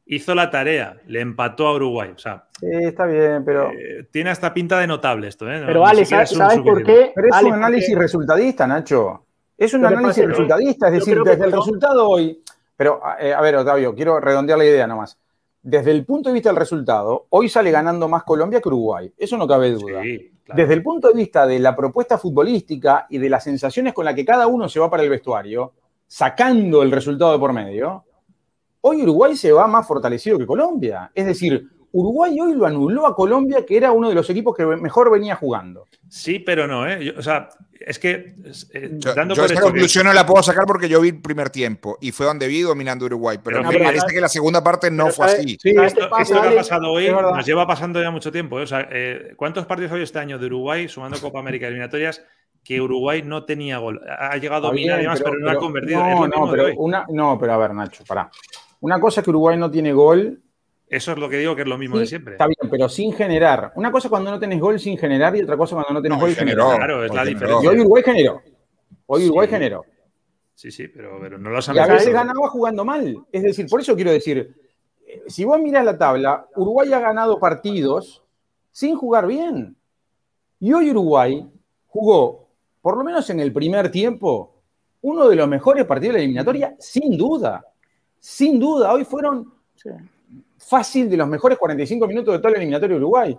Hizo la tarea, le empató a Uruguay. O sea, sí, está bien, pero. Eh, tiene hasta pinta de notable esto, ¿eh? pero, Ale, ¿sabes, por qué? Pero es un análisis resultadista, Nacho. Es un análisis resultadista, es decir, desde el resultado hoy. Pero, eh, a ver, Octavio, quiero redondear la idea nomás. Desde el punto de vista del resultado, hoy sale ganando más Colombia que Uruguay. Eso no cabe duda. Desde el punto de vista de la propuesta futbolística y de las sensaciones con las que cada uno se va para el vestuario, sacando el resultado de por medio, hoy Uruguay se va más fortalecido que Colombia. Es decir, Uruguay hoy lo anuló a Colombia, que era uno de los equipos que mejor venía jugando. Sí, pero no, ¿eh? o sea, es que. Eh, yo, esa conclusión no la puedo sacar porque yo vi el primer tiempo y fue donde vi dominando Uruguay. Pero, me parece que la segunda parte no fue así. Sí, esto, que ha pasado hoy nos lleva pasando ya mucho tiempo. ¿eh? O sea, eh, ¿cuántos partidos hay este año de Uruguay, sumando Copa América eliminatorias, que Uruguay no tenía gol? Ha llegado a dominar y pero, no ha convertido. No, no, pero no, pero a ver, Nacho, pará. Una cosa es que Uruguay no tiene gol. Eso es lo que digo que es lo mismo de siempre. Está bien, pero sin generar. Una cosa es cuando no tenés gol sin generar y otra cosa cuando no tenés gol generó. Claro, es la diferencia. Y hoy Uruguay generó. Hoy Uruguay generó. Sí, sí, pero, no lo Y a veces ganaba jugando mal. Es decir, por eso quiero decir, si vos mirás la tabla, Uruguay ha ganado partidos sin jugar bien. Y hoy Uruguay jugó, por lo menos en el primer tiempo, uno de los mejores partidos de la eliminatoria, sin duda sin duda, hoy fueron fácil de los mejores 45 minutos de todo el eliminatorio de Uruguay.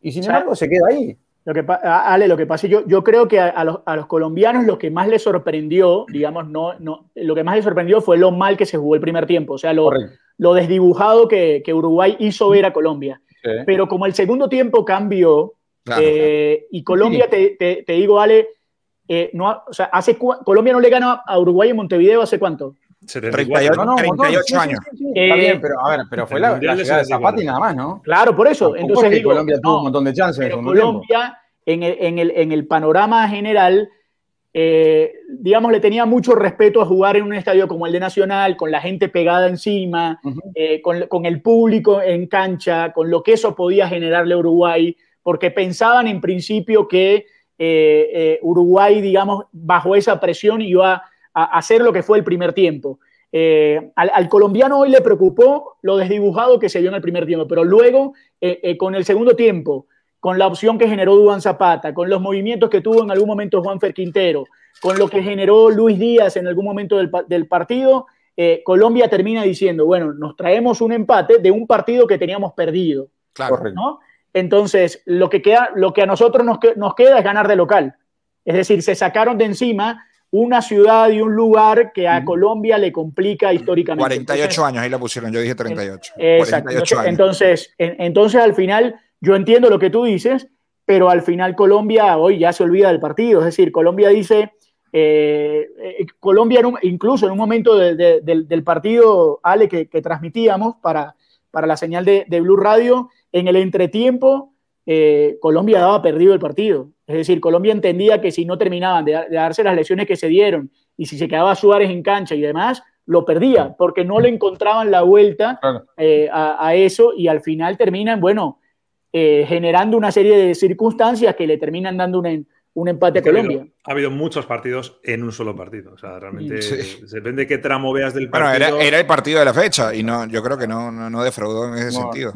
Y sin embargo, se queda ahí. Lo que, Ale, lo que pasa, yo, yo creo que a, los, colombianos lo que más les sorprendió, digamos, no, no, lo que más les sorprendió fue lo mal que se jugó el primer tiempo, o sea, lo, lo desdibujado que, Uruguay hizo ver a Colombia. Pero como el segundo tiempo cambió, eh, y Colombia, te, digo, Ale, eh, no, o sea, hace, Colombia no le gana a Uruguay en Montevideo hace cuánto? 38, no, 38 años. Está bien, pero a ver, pero fue la, la llegada de Zapata y nada más, ¿no? Claro, por eso. Entonces digo, Colombia tuvo un montón de chances. Pero Colombia, en el, en, el, en el, panorama general, eh, digamos, le tenía mucho respeto a jugar en un estadio como el de Nacional, con la gente pegada encima, eh, con, con, el público en cancha, con lo que eso podía generarle a Uruguay, porque pensaban en principio que eh, Uruguay, digamos, bajo esa presión iba a hacer lo que fue el primer tiempo. Eh, al, colombiano hoy le preocupó lo desdibujado que se vio en el primer tiempo, pero luego, eh, eh, con el segundo tiempo, con la opción que generó Duan Zapata, con los movimientos que tuvo en algún momento Juan Fer Quintero, con lo que generó Luis Díaz en algún momento del, partido, Colombia termina diciendo, bueno, nos traemos un empate de un partido que teníamos perdido. Claro. Entonces, lo que, queda, lo que a nosotros nos, nos queda es ganar de local. Es decir, se sacaron de encima una ciudad y un lugar que a Colombia le complica históricamente. 48 años, ahí la pusieron, yo dije 38. Exacto. Entonces, entonces, al final, yo entiendo lo que tú dices, pero al final Colombia hoy ya se olvida del partido. Es decir, Colombia dice, eh, eh, Colombia incluso en un momento del partido, Ale, que, transmitíamos para, para la señal de, Blue Radio, en el entretiempo, eh, Colombia daba perdido el partido. Es decir, Colombia entendía que si no terminaban de, darse las lesiones que se dieron y si se quedaba Suárez en cancha y demás, lo perdía, porque no le encontraban la vuelta eh, a, eso y al final terminan, bueno, eh, generando una serie de circunstancias que le terminan dando un, empate a Colombia. Ha habido, muchos partidos en un solo partido. O sea, realmente depende de qué tramo veas del partido. Bueno, era, el partido de la fecha y no, yo creo que no, no, defraudó en ese sentido.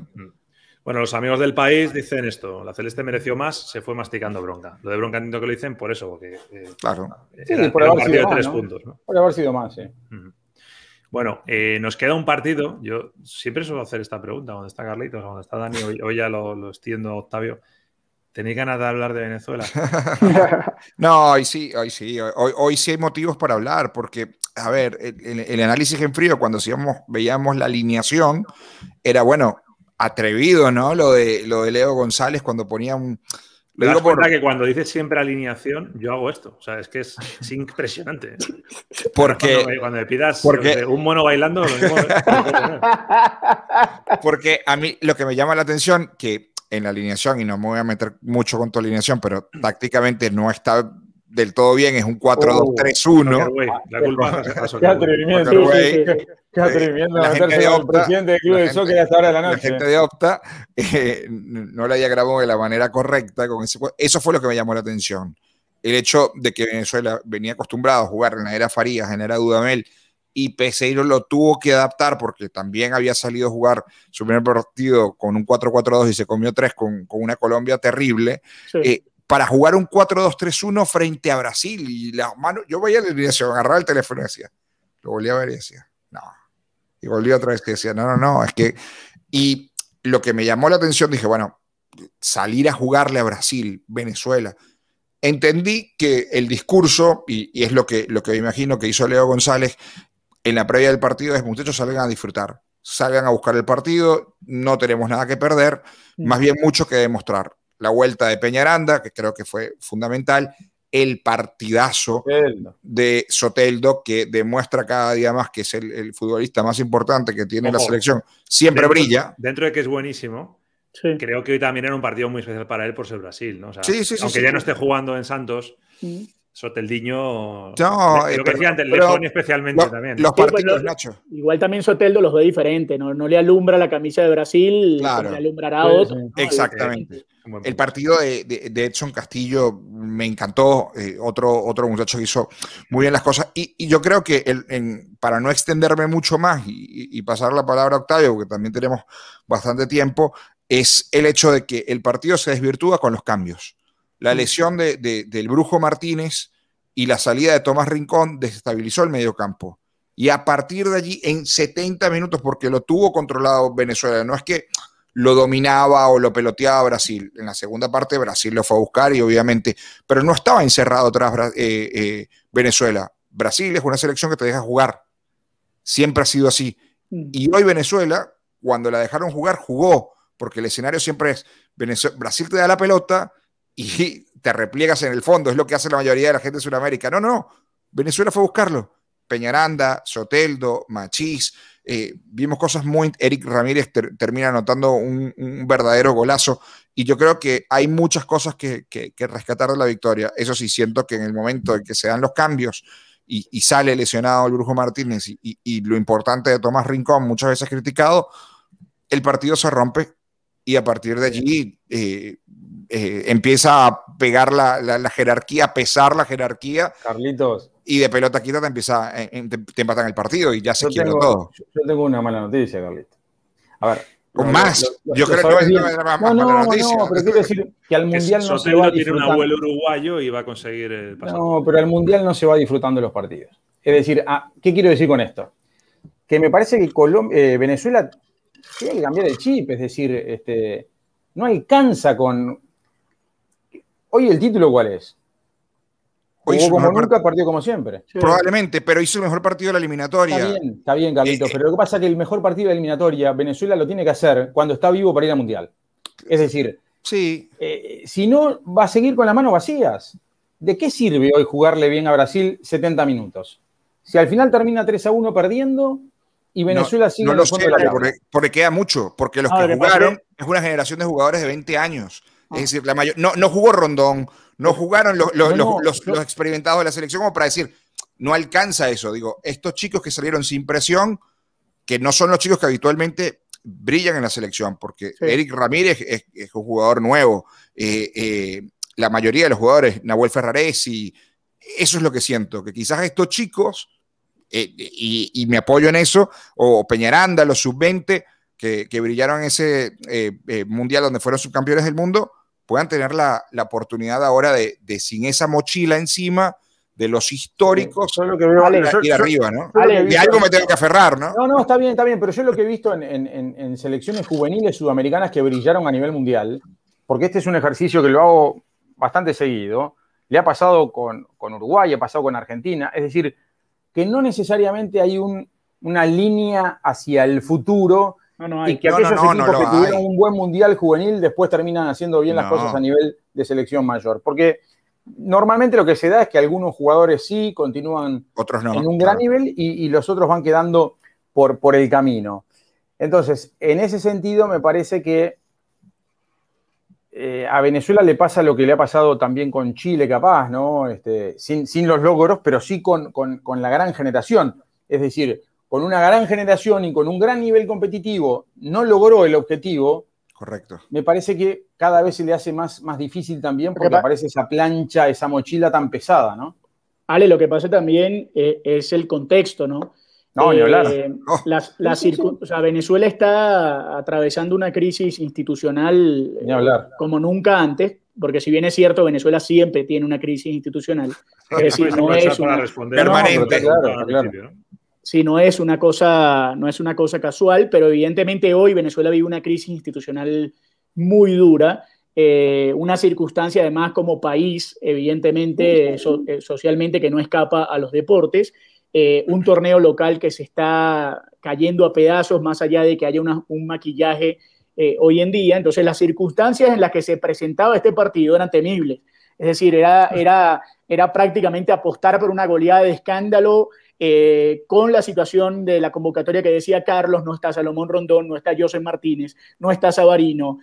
Bueno, los amigos del país dicen esto: la Celeste mereció más, se fue masticando bronca. Lo de bronca entiendo que lo dicen por eso, porque. Eh, claro. sí, por haber sido de tres puntos. ¿no? Por haber sido más, sí. Bueno, eh, nos queda un partido. Yo siempre suelo hacer esta pregunta cuando está Carlitos, cuando está Dani, hoy, ya lo, lo extiendo, Octavio. ¿Tenéis ganas de hablar de Venezuela? [laughs] no, hoy sí, hoy sí. Hoy, hoy sí hay motivos para hablar, porque a ver, el, análisis en frío, cuando veíamos la alineación, era bueno, atrevido, ¿no? Lo de, lo de Leo González cuando ponía un. Me das cuenta que cuando dices siempre alineación, yo hago esto. O sea, es que es, impresionante. [laughs] Porque. Cuando, me pidas un mono bailando, lo mismo. [laughs] porque a mí lo que me llama la atención, que en la alineación, y no me voy a meter mucho con tu alineación, pero tácticamente no está del todo bien, es un 4-2-3-1. La culpa Qué atrevimiento. Qué atrevimiento meterse con el presidente del club de soccer hasta ahora de la noche. La gente de Opta [laughs] eh, no la grabado de la manera correcta. Con ese, eso fue lo que me llamó la atención. El hecho de que Venezuela venía acostumbrado a jugar en la era Farías, en la era Dudamel, y Peseiro lo tuvo que adaptar porque también había salido a jugar su primer partido con un 4-4-2 y se comió tres con, con una Colombia terrible. Eh, para jugar un 4-2-3-1 frente a Brasil. Y las manos, yo veía la alineación, agarraba el teléfono y decía, lo volví a ver y decía. Y volví otra vez y decía, no, no, no, es que. Y lo que me llamó la atención, dije, bueno, salir a jugarle a Brasil, Venezuela. Entendí que el discurso, y, es lo que, lo que me imagino que hizo Leo González en la previa del partido, es muchachos salgan a disfrutar, salgan a buscar el partido, no tenemos nada que perder, más bien mucho que demostrar la vuelta de Peñaranda, que creo que fue fundamental, el partidazo de Soteldo, que demuestra cada día más que es el, futbolista más importante que tiene la selección. Siempre brilla. Dentro de que es buenísimo, creo que hoy también era un partido muy especial para él por ser Brasil. ¿no? aunque ya no esté jugando en Santos, Soteldiño. No, lo que decía antes, Lefoni especialmente también. Los partidos, Nacho. Igual también Soteldo los ve diferente, ¿no? No le alumbra la camisa de Brasil, claro. le alumbrará otro. Exactamente. El partido de, de, Edson Castillo me encantó. Eh, otro, otro muchacho que hizo muy bien las cosas. Y, yo creo que el, para no extenderme mucho más y, pasar la palabra a Octavio, porque también tenemos bastante tiempo, es el hecho de que el partido se desvirtúa con los cambios. La lesión de, del Brujo Martínez y la salida de Tomás Rincón desestabilizó el mediocampo. Y a partir de allí, en 70 minutos, porque lo tuvo controlado Venezuela, no es que lo dominaba o lo peloteaba Brasil. En la segunda parte Brasil lo fue a buscar y obviamente, pero no estaba encerrado tras eh, eh, Venezuela. Brasil es una selección que te deja jugar. Siempre ha sido así. Mm. Y hoy Venezuela, cuando la dejaron jugar, jugó, porque el escenario siempre es Brasil te da la pelota, y te repliegas en el fondo, es lo que hace la mayoría de la gente de Sudamérica. No, no, Venezuela fue a buscarlo. Peñaranda, Soteldo, Machís, eh, vimos cosas muy... Eric Ramírez termina anotando un, verdadero golazo y yo creo que hay muchas cosas que, rescatar de la victoria. Eso sí, siento que en el momento en que se dan los cambios y, sale lesionado el Brujo Martínez y, lo importante de Tomás Rincón, muchas veces criticado, el partido se rompe y a partir de allí eh, eh, empieza a pegar la, la, jerarquía, a pesar la jerarquía. Carlitos. Y de pelota quita te empieza, eh, te, te empatan el partido y ya se quiere todo. Yo, tengo una mala noticia, Carlitos. A ver. Con más. yo creo que no es más no, no, noticia. No, pero quiero decir que al Mundial no se va tiene un abuelo uruguayo y va a conseguir el pasado. No, pero al Mundial no se va disfrutando los partidos. Es decir, ah, ¿qué quiero decir con esto? Que me parece que eh, Venezuela tiene que cambiar el chip, es decir, este, no alcanza con, Hoy el título, ¿cuál es? Hoy Jugó como nunca, partido como siempre. Probablemente, pero hizo el mejor partido de la eliminatoria. Está bien, está bien, Carlitos, eh, pero lo que pasa es que el mejor partido de la eliminatoria, Venezuela lo tiene que hacer cuando está vivo para ir al Mundial. Es decir, sí. Eh, si no, va a seguir con las manos vacías. ¿De qué sirve hoy jugarle bien a Brasil 70 minutos? Si al final termina 3 a 1 perdiendo y Venezuela sigue no lo sé, porque, porque, queda mucho, porque los que jugaron es una generación de jugadores de 20 años. Es decir, la mayor, no, no jugó Rondón, no jugaron los, los, experimentados de la selección como para decir, no alcanza eso. Digo, estos chicos que salieron sin presión, que no son los chicos que habitualmente brillan en la selección, porque Eric Ramírez es, un jugador nuevo, eh, eh, la mayoría de los jugadores, Nahuel y eso es lo que siento, que quizás estos chicos, eh, y, me apoyo en eso, o Peñaranda, los sub-20, que, que, brillaron en ese mundial donde fueron subcampeones del mundo, puedan tener la, la oportunidad ahora de, de, sin esa mochila encima, de los históricos, lo que veo, ir arriba, ¿no? de algo me tengo que aferrar, ¿no? No, no, está bien, está bien, pero yo lo que he visto en, en, en, selecciones juveniles sudamericanas que brillaron a nivel mundial, porque este es un ejercicio que lo hago bastante seguido, le ha pasado con, con Uruguay, ha pasado con Argentina, es decir, que no necesariamente hay una línea hacia el futuro y que aquellos equipos que tuvieron un buen mundial juvenil después terminan haciendo bien las cosas a nivel de selección mayor. Porque normalmente lo que se da es que algunos jugadores sí continúan en un gran nivel y, los otros van quedando por, por el camino. Entonces, en ese sentido, me parece que eh, a Venezuela le pasa lo que le ha pasado también con Chile, capaz, ¿no? Este, sin, los logros, pero sí con, con, la gran generación. Es decir, con una gran generación y con un gran nivel competitivo, no logró el objetivo. Correcto. Me parece que cada vez se le hace más, más difícil también porque aparece esa plancha, esa mochila tan pesada, ¿no? Ale, lo que pasa también eh, es el contexto, ¿no? No, ni hablar. Eh, Venezuela está atravesando una crisis institucional hablar. como nunca antes, porque si bien es cierto, Venezuela siempre tiene una crisis institucional. Es decir, [laughs] no es una, permanente. Sí, no es una cosa, no es una cosa casual, pero evidentemente hoy Venezuela vive una crisis institucional muy dura. Eh, una circunstancia además como país, evidentemente, eh, socialmente, que no escapa a los deportes eh, un torneo local que se está cayendo a pedazos más allá de que haya un maquillaje hoy en día. Entonces las circunstancias en las que se presentaba este partido eran temibles. Es decir, era, era, era prácticamente apostar por una goleada de escándalo eh, con la situación de la convocatoria que decía Carlos, no está Salomón Rondón, no está José Martínez, no está Sabarino,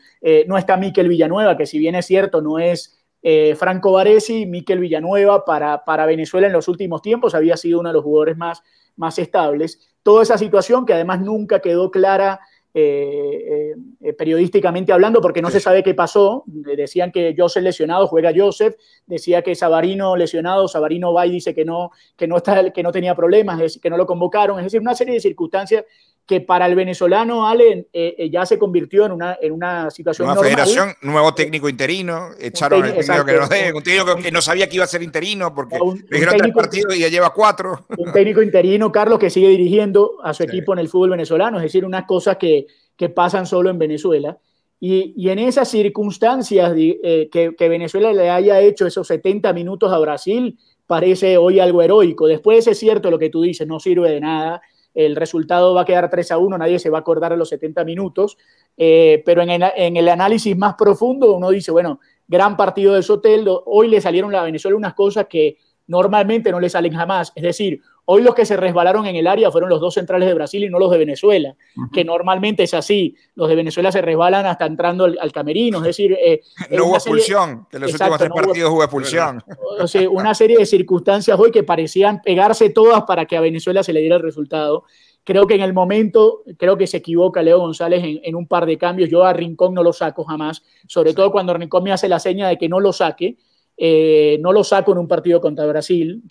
no está Miquel Villanueva, que si bien es cierto, no es eh, Franco Baresi, Miquel Villanueva, para, para, Venezuela en los últimos tiempos había sido uno de los jugadores más, más estables. Toda esa situación que además nunca quedó clara eh, eh, periodísticamente hablando, porque no se sabe qué pasó. Decían que Joseph lesionado, juega Joseph. Decía que Sabarino lesionado, Sabarino va y dice que no, que no, está, que no tenía problemas, que no lo convocaron. Es decir, una serie de circunstancias que para el venezolano, Ale, eh, ya se convirtió en una, en una situación Nueva federación, nuevo técnico interino, echaron el técnico que no un técnico que no sabía que iba a ser interino porque le dijeron tres partidos y ya lleva cuatro. Un técnico interino, Carlos, que sigue dirigiendo a su equipo en el fútbol venezolano, es decir, unas cosas que que, pasan solo en Venezuela. Y, en esas circunstancias eh, que, Venezuela le haya hecho esos 70 minutos a Brasil, parece hoy algo heroico. Después es cierto lo que tú dices, no sirve de nada. El resultado va a quedar 3 a 1, nadie se va a acordar de los 70 minutos. Eh, pero en el, en el, análisis más profundo uno dice, bueno, gran partido de Soteldo. Hoy le salieron a Venezuela unas cosas que normalmente no le salen jamás. Es decir, Hoy los que se resbalaron en el área fueron los dos centrales de Brasil y no los de Venezuela, que normalmente es así. Los de Venezuela se resbalan hasta entrando al, camerino. Es decir, eh, [laughs] no hubo expulsión, que en los últimos tres partidos hubo expulsión. [laughs] O sea, una serie de circunstancias hoy que parecían pegarse todas para que a Venezuela se le diera el resultado. Creo que en el momento, creo que se equivoca Leo González en, un par de cambios. Yo a Rincón no lo saco jamás, sobre todo cuando Rincón me hace la seña de que no lo saque. Eh, no lo saco en un partido contra Brasil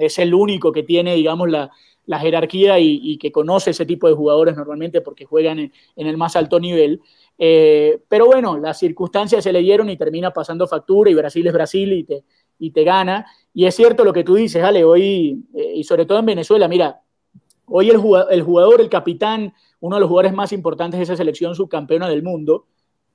es el único que tiene, digamos, la, jerarquía y, que conoce ese tipo de jugadores normalmente porque juegan en, el más alto nivel. Eh, pero bueno, las circunstancias se le dieron y termina pasando factura y Brasil es Brasil y te, y te gana. Y es cierto lo que tú dices, Ale, hoy, eh, y sobre todo en Venezuela, mira, hoy el jugador, el, jugador, el capitán, uno de los jugadores más importantes de esa selección subcampeona del mundo,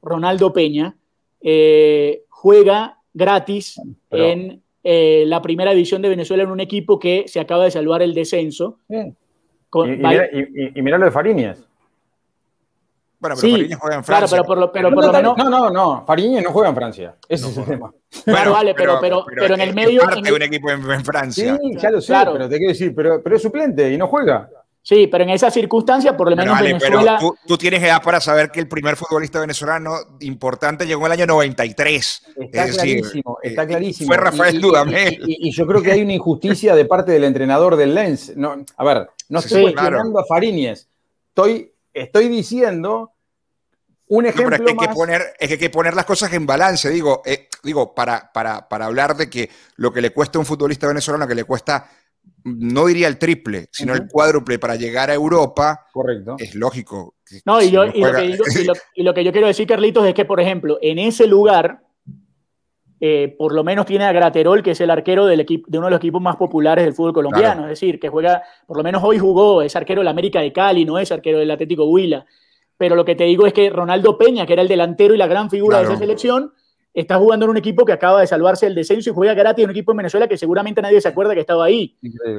Ronaldo Peña, eh, juega gratis en eh, la primera división de Venezuela en un equipo que se acaba de salvar el descenso. y, mira, lo de Fariñas. Bueno, pero Fariñas juega en Francia. Claro, pero por lo, menos. No, no, no. Fariñas no juega en Francia. Ese es el tema. Claro, vale, pero, pero, pero, en el medio. Parte de un equipo en, Francia. Sí, ya lo sé, pero te quiero decir, pero, pero es suplente y no juega. Sí, pero en esa circunstancia, por lo menos Venezuela. Pero tú, tienes edad para saber que el primer futbolista venezolano importante llegó en el año 93. Está clarísimo, está eh, clarísimo. Fue Rafael Dudamel. Y, yo creo que hay una injusticia de parte del entrenador del Lens. No, a ver, no estoy cuestionando a Fariñez. Estoy, estoy diciendo un ejemplo. es, que hay que poner, es que hay que poner las cosas en balance. Digo, eh, digo para, para, para hablar de que lo que le cuesta a un futbolista venezolano, que le cuesta no diría el triple, sino el cuádruple para llegar a Europa, Correcto. es lógico. no, y, lo que yo quiero decir, Carlitos, es que, por ejemplo, en ese lugar, eh, por lo menos tiene a Graterol, que es el arquero del equipo, de uno de los equipos más populares del fútbol colombiano. Es decir, que juega, por lo menos hoy jugó, es arquero del América de Cali, no es arquero del Atlético Huila. Pero lo que te digo es que Ronaldo Peña, que era el delantero y la gran figura de esa selección, está jugando en un equipo que acaba de salvarse del descenso y juega gratis en un equipo en Venezuela que seguramente nadie se acuerda que estaba ahí.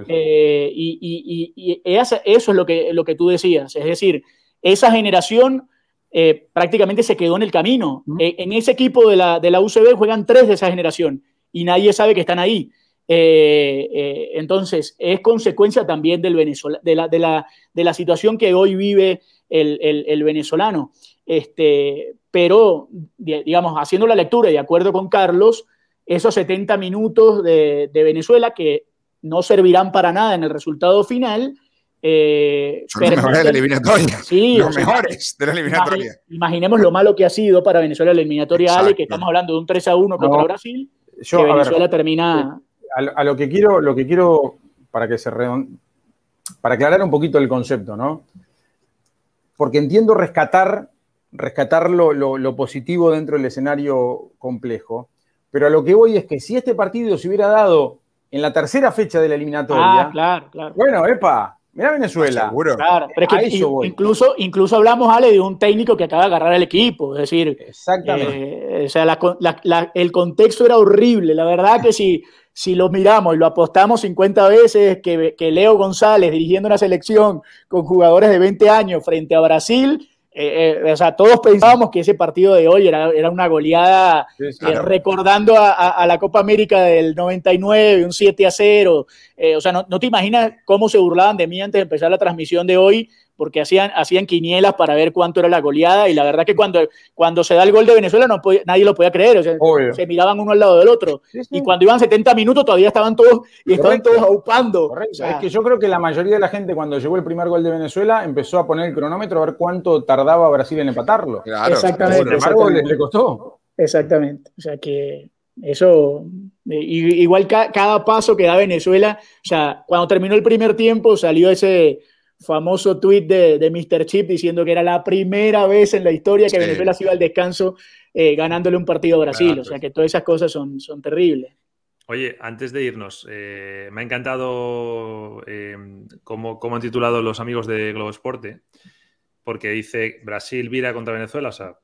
Eh, y, eso es lo que, lo que tú decías. Es decir, esa generación eh, prácticamente se quedó en el camino. Eh, en ese equipo de la, de la UCB juegan tres de esa generación y nadie sabe que están ahí. entonces, es consecuencia también del Venezuela, de, la, de, la, de la situación que hoy vive el, el venezolano. Este, pero, digamos, haciendo la lectura y de acuerdo con Carlos, esos 70 minutos de, Venezuela que no servirán para nada en el resultado final. Eh, Son los mejores de la eliminatoria. Sí, los mejores de la eliminatoria. Imaginemos lo malo que ha sido para Venezuela la eliminatoria, Ale, que estamos hablando de un 3 a 1 contra Brasil. Yo, que Venezuela termina. Eh, a, lo que quiero, lo que quiero para que se para aclarar un poquito el concepto, ¿no? Porque entiendo rescatar rescatar lo, positivo dentro del escenario complejo. Pero a lo que voy es que si este partido se hubiera dado en la tercera fecha de la eliminatoria. Ah, claro, claro. Bueno, epa, mira Venezuela. Seguro. Claro, pero es que incluso, incluso hablamos, Ale, de un técnico que acaba de agarrar el equipo. Es decir, Exactamente. Eh, o sea, el contexto era horrible. La verdad que si, si lo miramos y lo apostamos 50 veces, que, que Leo González dirigiendo una selección con jugadores de 20 años frente a Brasil eh, eh, o sea, todos pensábamos que ese partido de hoy era, era una goleada eh, recordando a, la Copa América del 99, un 7 a 0. o sea, no, no, te imaginas cómo se burlaban de mí antes de empezar la transmisión de hoy, porque hacían, hacían quinielas para ver cuánto era la goleada y la verdad que cuando, cuando se da el gol de Venezuela no nadie lo podía creer, o sea, se miraban uno al lado del otro y cuando iban 70 minutos todavía estaban todos y estaban todos aupando. es que yo creo que la mayoría de la gente cuando llegó el primer gol de Venezuela empezó a poner el cronómetro a ver cuánto tardaba Brasil en empatarlo. exactamente. le costó. Exactamente. O sea que eso, eh, igual cada paso que da Venezuela, o sea, cuando terminó el primer tiempo salió ese famoso tweet de, de Mr. Chip diciendo que era la primera vez en la historia que Venezuela se iba al descanso eh, ganándole un partido a Brasil. o sea que todas esas cosas son, son terribles. Oye, antes de irnos, eh, me ha encantado eh, cómo, han titulado los amigos de Globo Esporte, porque dice Brasil vira contra Venezuela, o sea,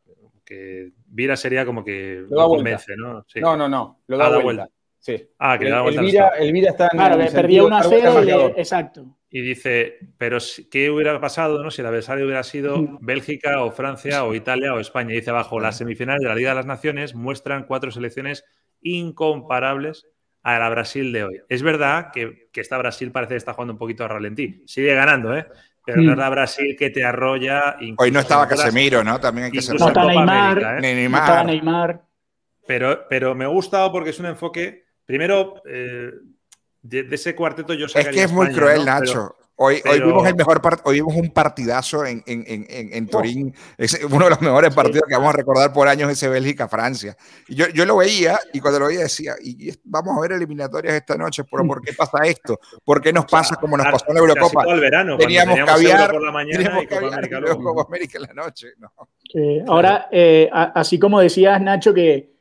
que vira sería como que lo, convence, ¿no? No, no, no, lo da, vuelta. Sí. Ah, que le da vuelta. El Vira, está en Claro, perdía una cero, exacto. Y dice, pero ¿qué hubiera pasado no? si el adversario hubiera sido Bélgica o Francia o Italia o España? Y dice abajo, las semifinales de la Liga de las Naciones muestran cuatro selecciones incomparables a la Brasil de hoy. Es verdad que, que esta Brasil parece que está jugando un poquito a ralentí. Sigue ganando, ¿eh? Pero no es la Brasil que te arrolla. Hoy no estaba Casemiro, ¿no? También hay que ser no está Neymar, ¿eh? Neymar. No estaba Neymar. Pero, pero me ha gustado porque es un enfoque, primero, eh, de, ese cuarteto yo Es que es muy cruel, Nacho. hoy, hoy, vimos el mejor hoy vimos un partidazo en, en, en, en Turín. Es uno de los mejores partidos que vamos a recordar por años ese Bélgica-Francia. Y yo, yo, lo veía y cuando lo veía decía, y vamos a ver eliminatorias esta noche, pero ¿por qué pasa esto? ¿Por qué nos [laughs] pasa como nos pasó en la Eurocopa? verano, teníamos caviar por la mañana teníamos y Copa América, luego. América en la noche. ahora, eh, así como decías, Nacho, que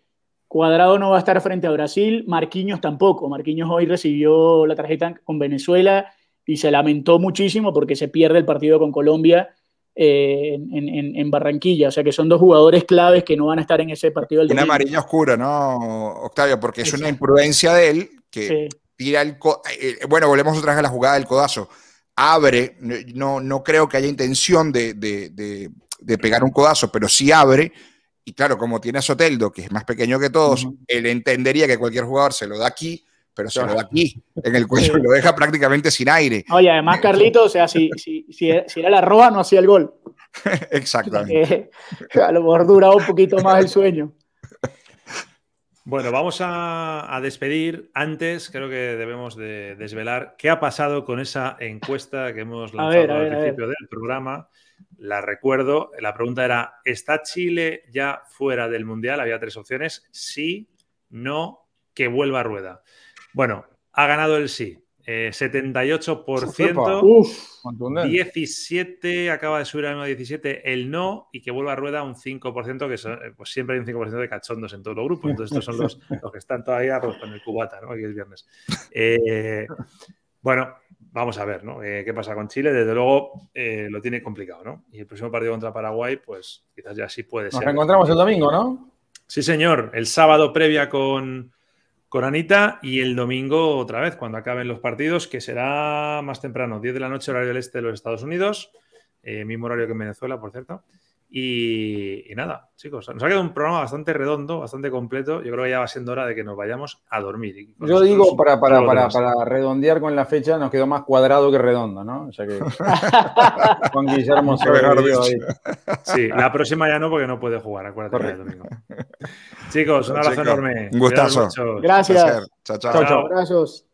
Cuadrado no va a estar frente a Brasil, Marquinhos tampoco. Marquinhos hoy recibió la tarjeta con Venezuela y se lamentó muchísimo porque se pierde el partido con Colombia eh, en, Barranquilla. O sea que son dos jugadores claves que no van a estar en ese partido. Del una amarilla oscura, ¿no, Octavio? Porque es una imprudencia de él que tira el... Eh, bueno, volvemos otra vez a la jugada del codazo. Abre, no, no creo que haya intención de, de pegar un codazo, pero sí abre y claro, como tiene a Soteldo, que es más pequeño que todos, él entendería que cualquier jugador se lo da aquí, pero se lo da aquí, en el [laughs] cuello, y lo deja prácticamente sin aire. Oye, además, Carlito, o sea, [laughs] si, si, si, era la roja, no hacía el gol. Exactamente. a lo mejor duraba un poquito más el sueño. Bueno, vamos a, despedir. Antes, creo que debemos de desvelar qué ha pasado con esa encuesta que hemos lanzado al principio del programa la recuerdo. La pregunta era, ¿está Chile ya fuera del Mundial? Había tres opciones. Sí, no, que vuelva a rueda. Bueno, ha ganado el sí. 78%, 17, acaba de subir a 17 el no y que vuelva a rueda un 5%, que pues siempre hay un 5% de cachondos en todo el grupo. Entonces, estos son los, [laughs] los que están todavía pues, con el cubata, ¿no? Aquí es viernes. Eh, bueno, vamos a ver, ¿no? Eh, ¿Qué pasa con Chile? Desde luego eh, lo tiene complicado, ¿no? Y el próximo partido contra Paraguay, pues quizás ya sí puede ser. Nos encontramos el domingo, ¿no? Sí, señor. El sábado previa con, con Anita y el domingo otra vez, cuando acaben los partidos, que será más temprano, 10 de la noche, horario del este de los Estados Unidos, eh, mismo horario que en Venezuela, por cierto. Y, nada, chicos, nos ha quedado un programa bastante redondo, bastante completo. Yo creo que ya va siendo hora de que nos vayamos a dormir. Yo digo, para, para, para, para, redondear con la fecha, nos quedó más cuadrado que redondo, ¿no? O sea que [laughs] Juan Guillermo se ahí. Sí, la próxima ya no, porque no puede jugar, acuérdate domingo. Chicos, un abrazo enorme. Un gustazo. Gracias. Chao, chao. Chao, chao. Abrazos.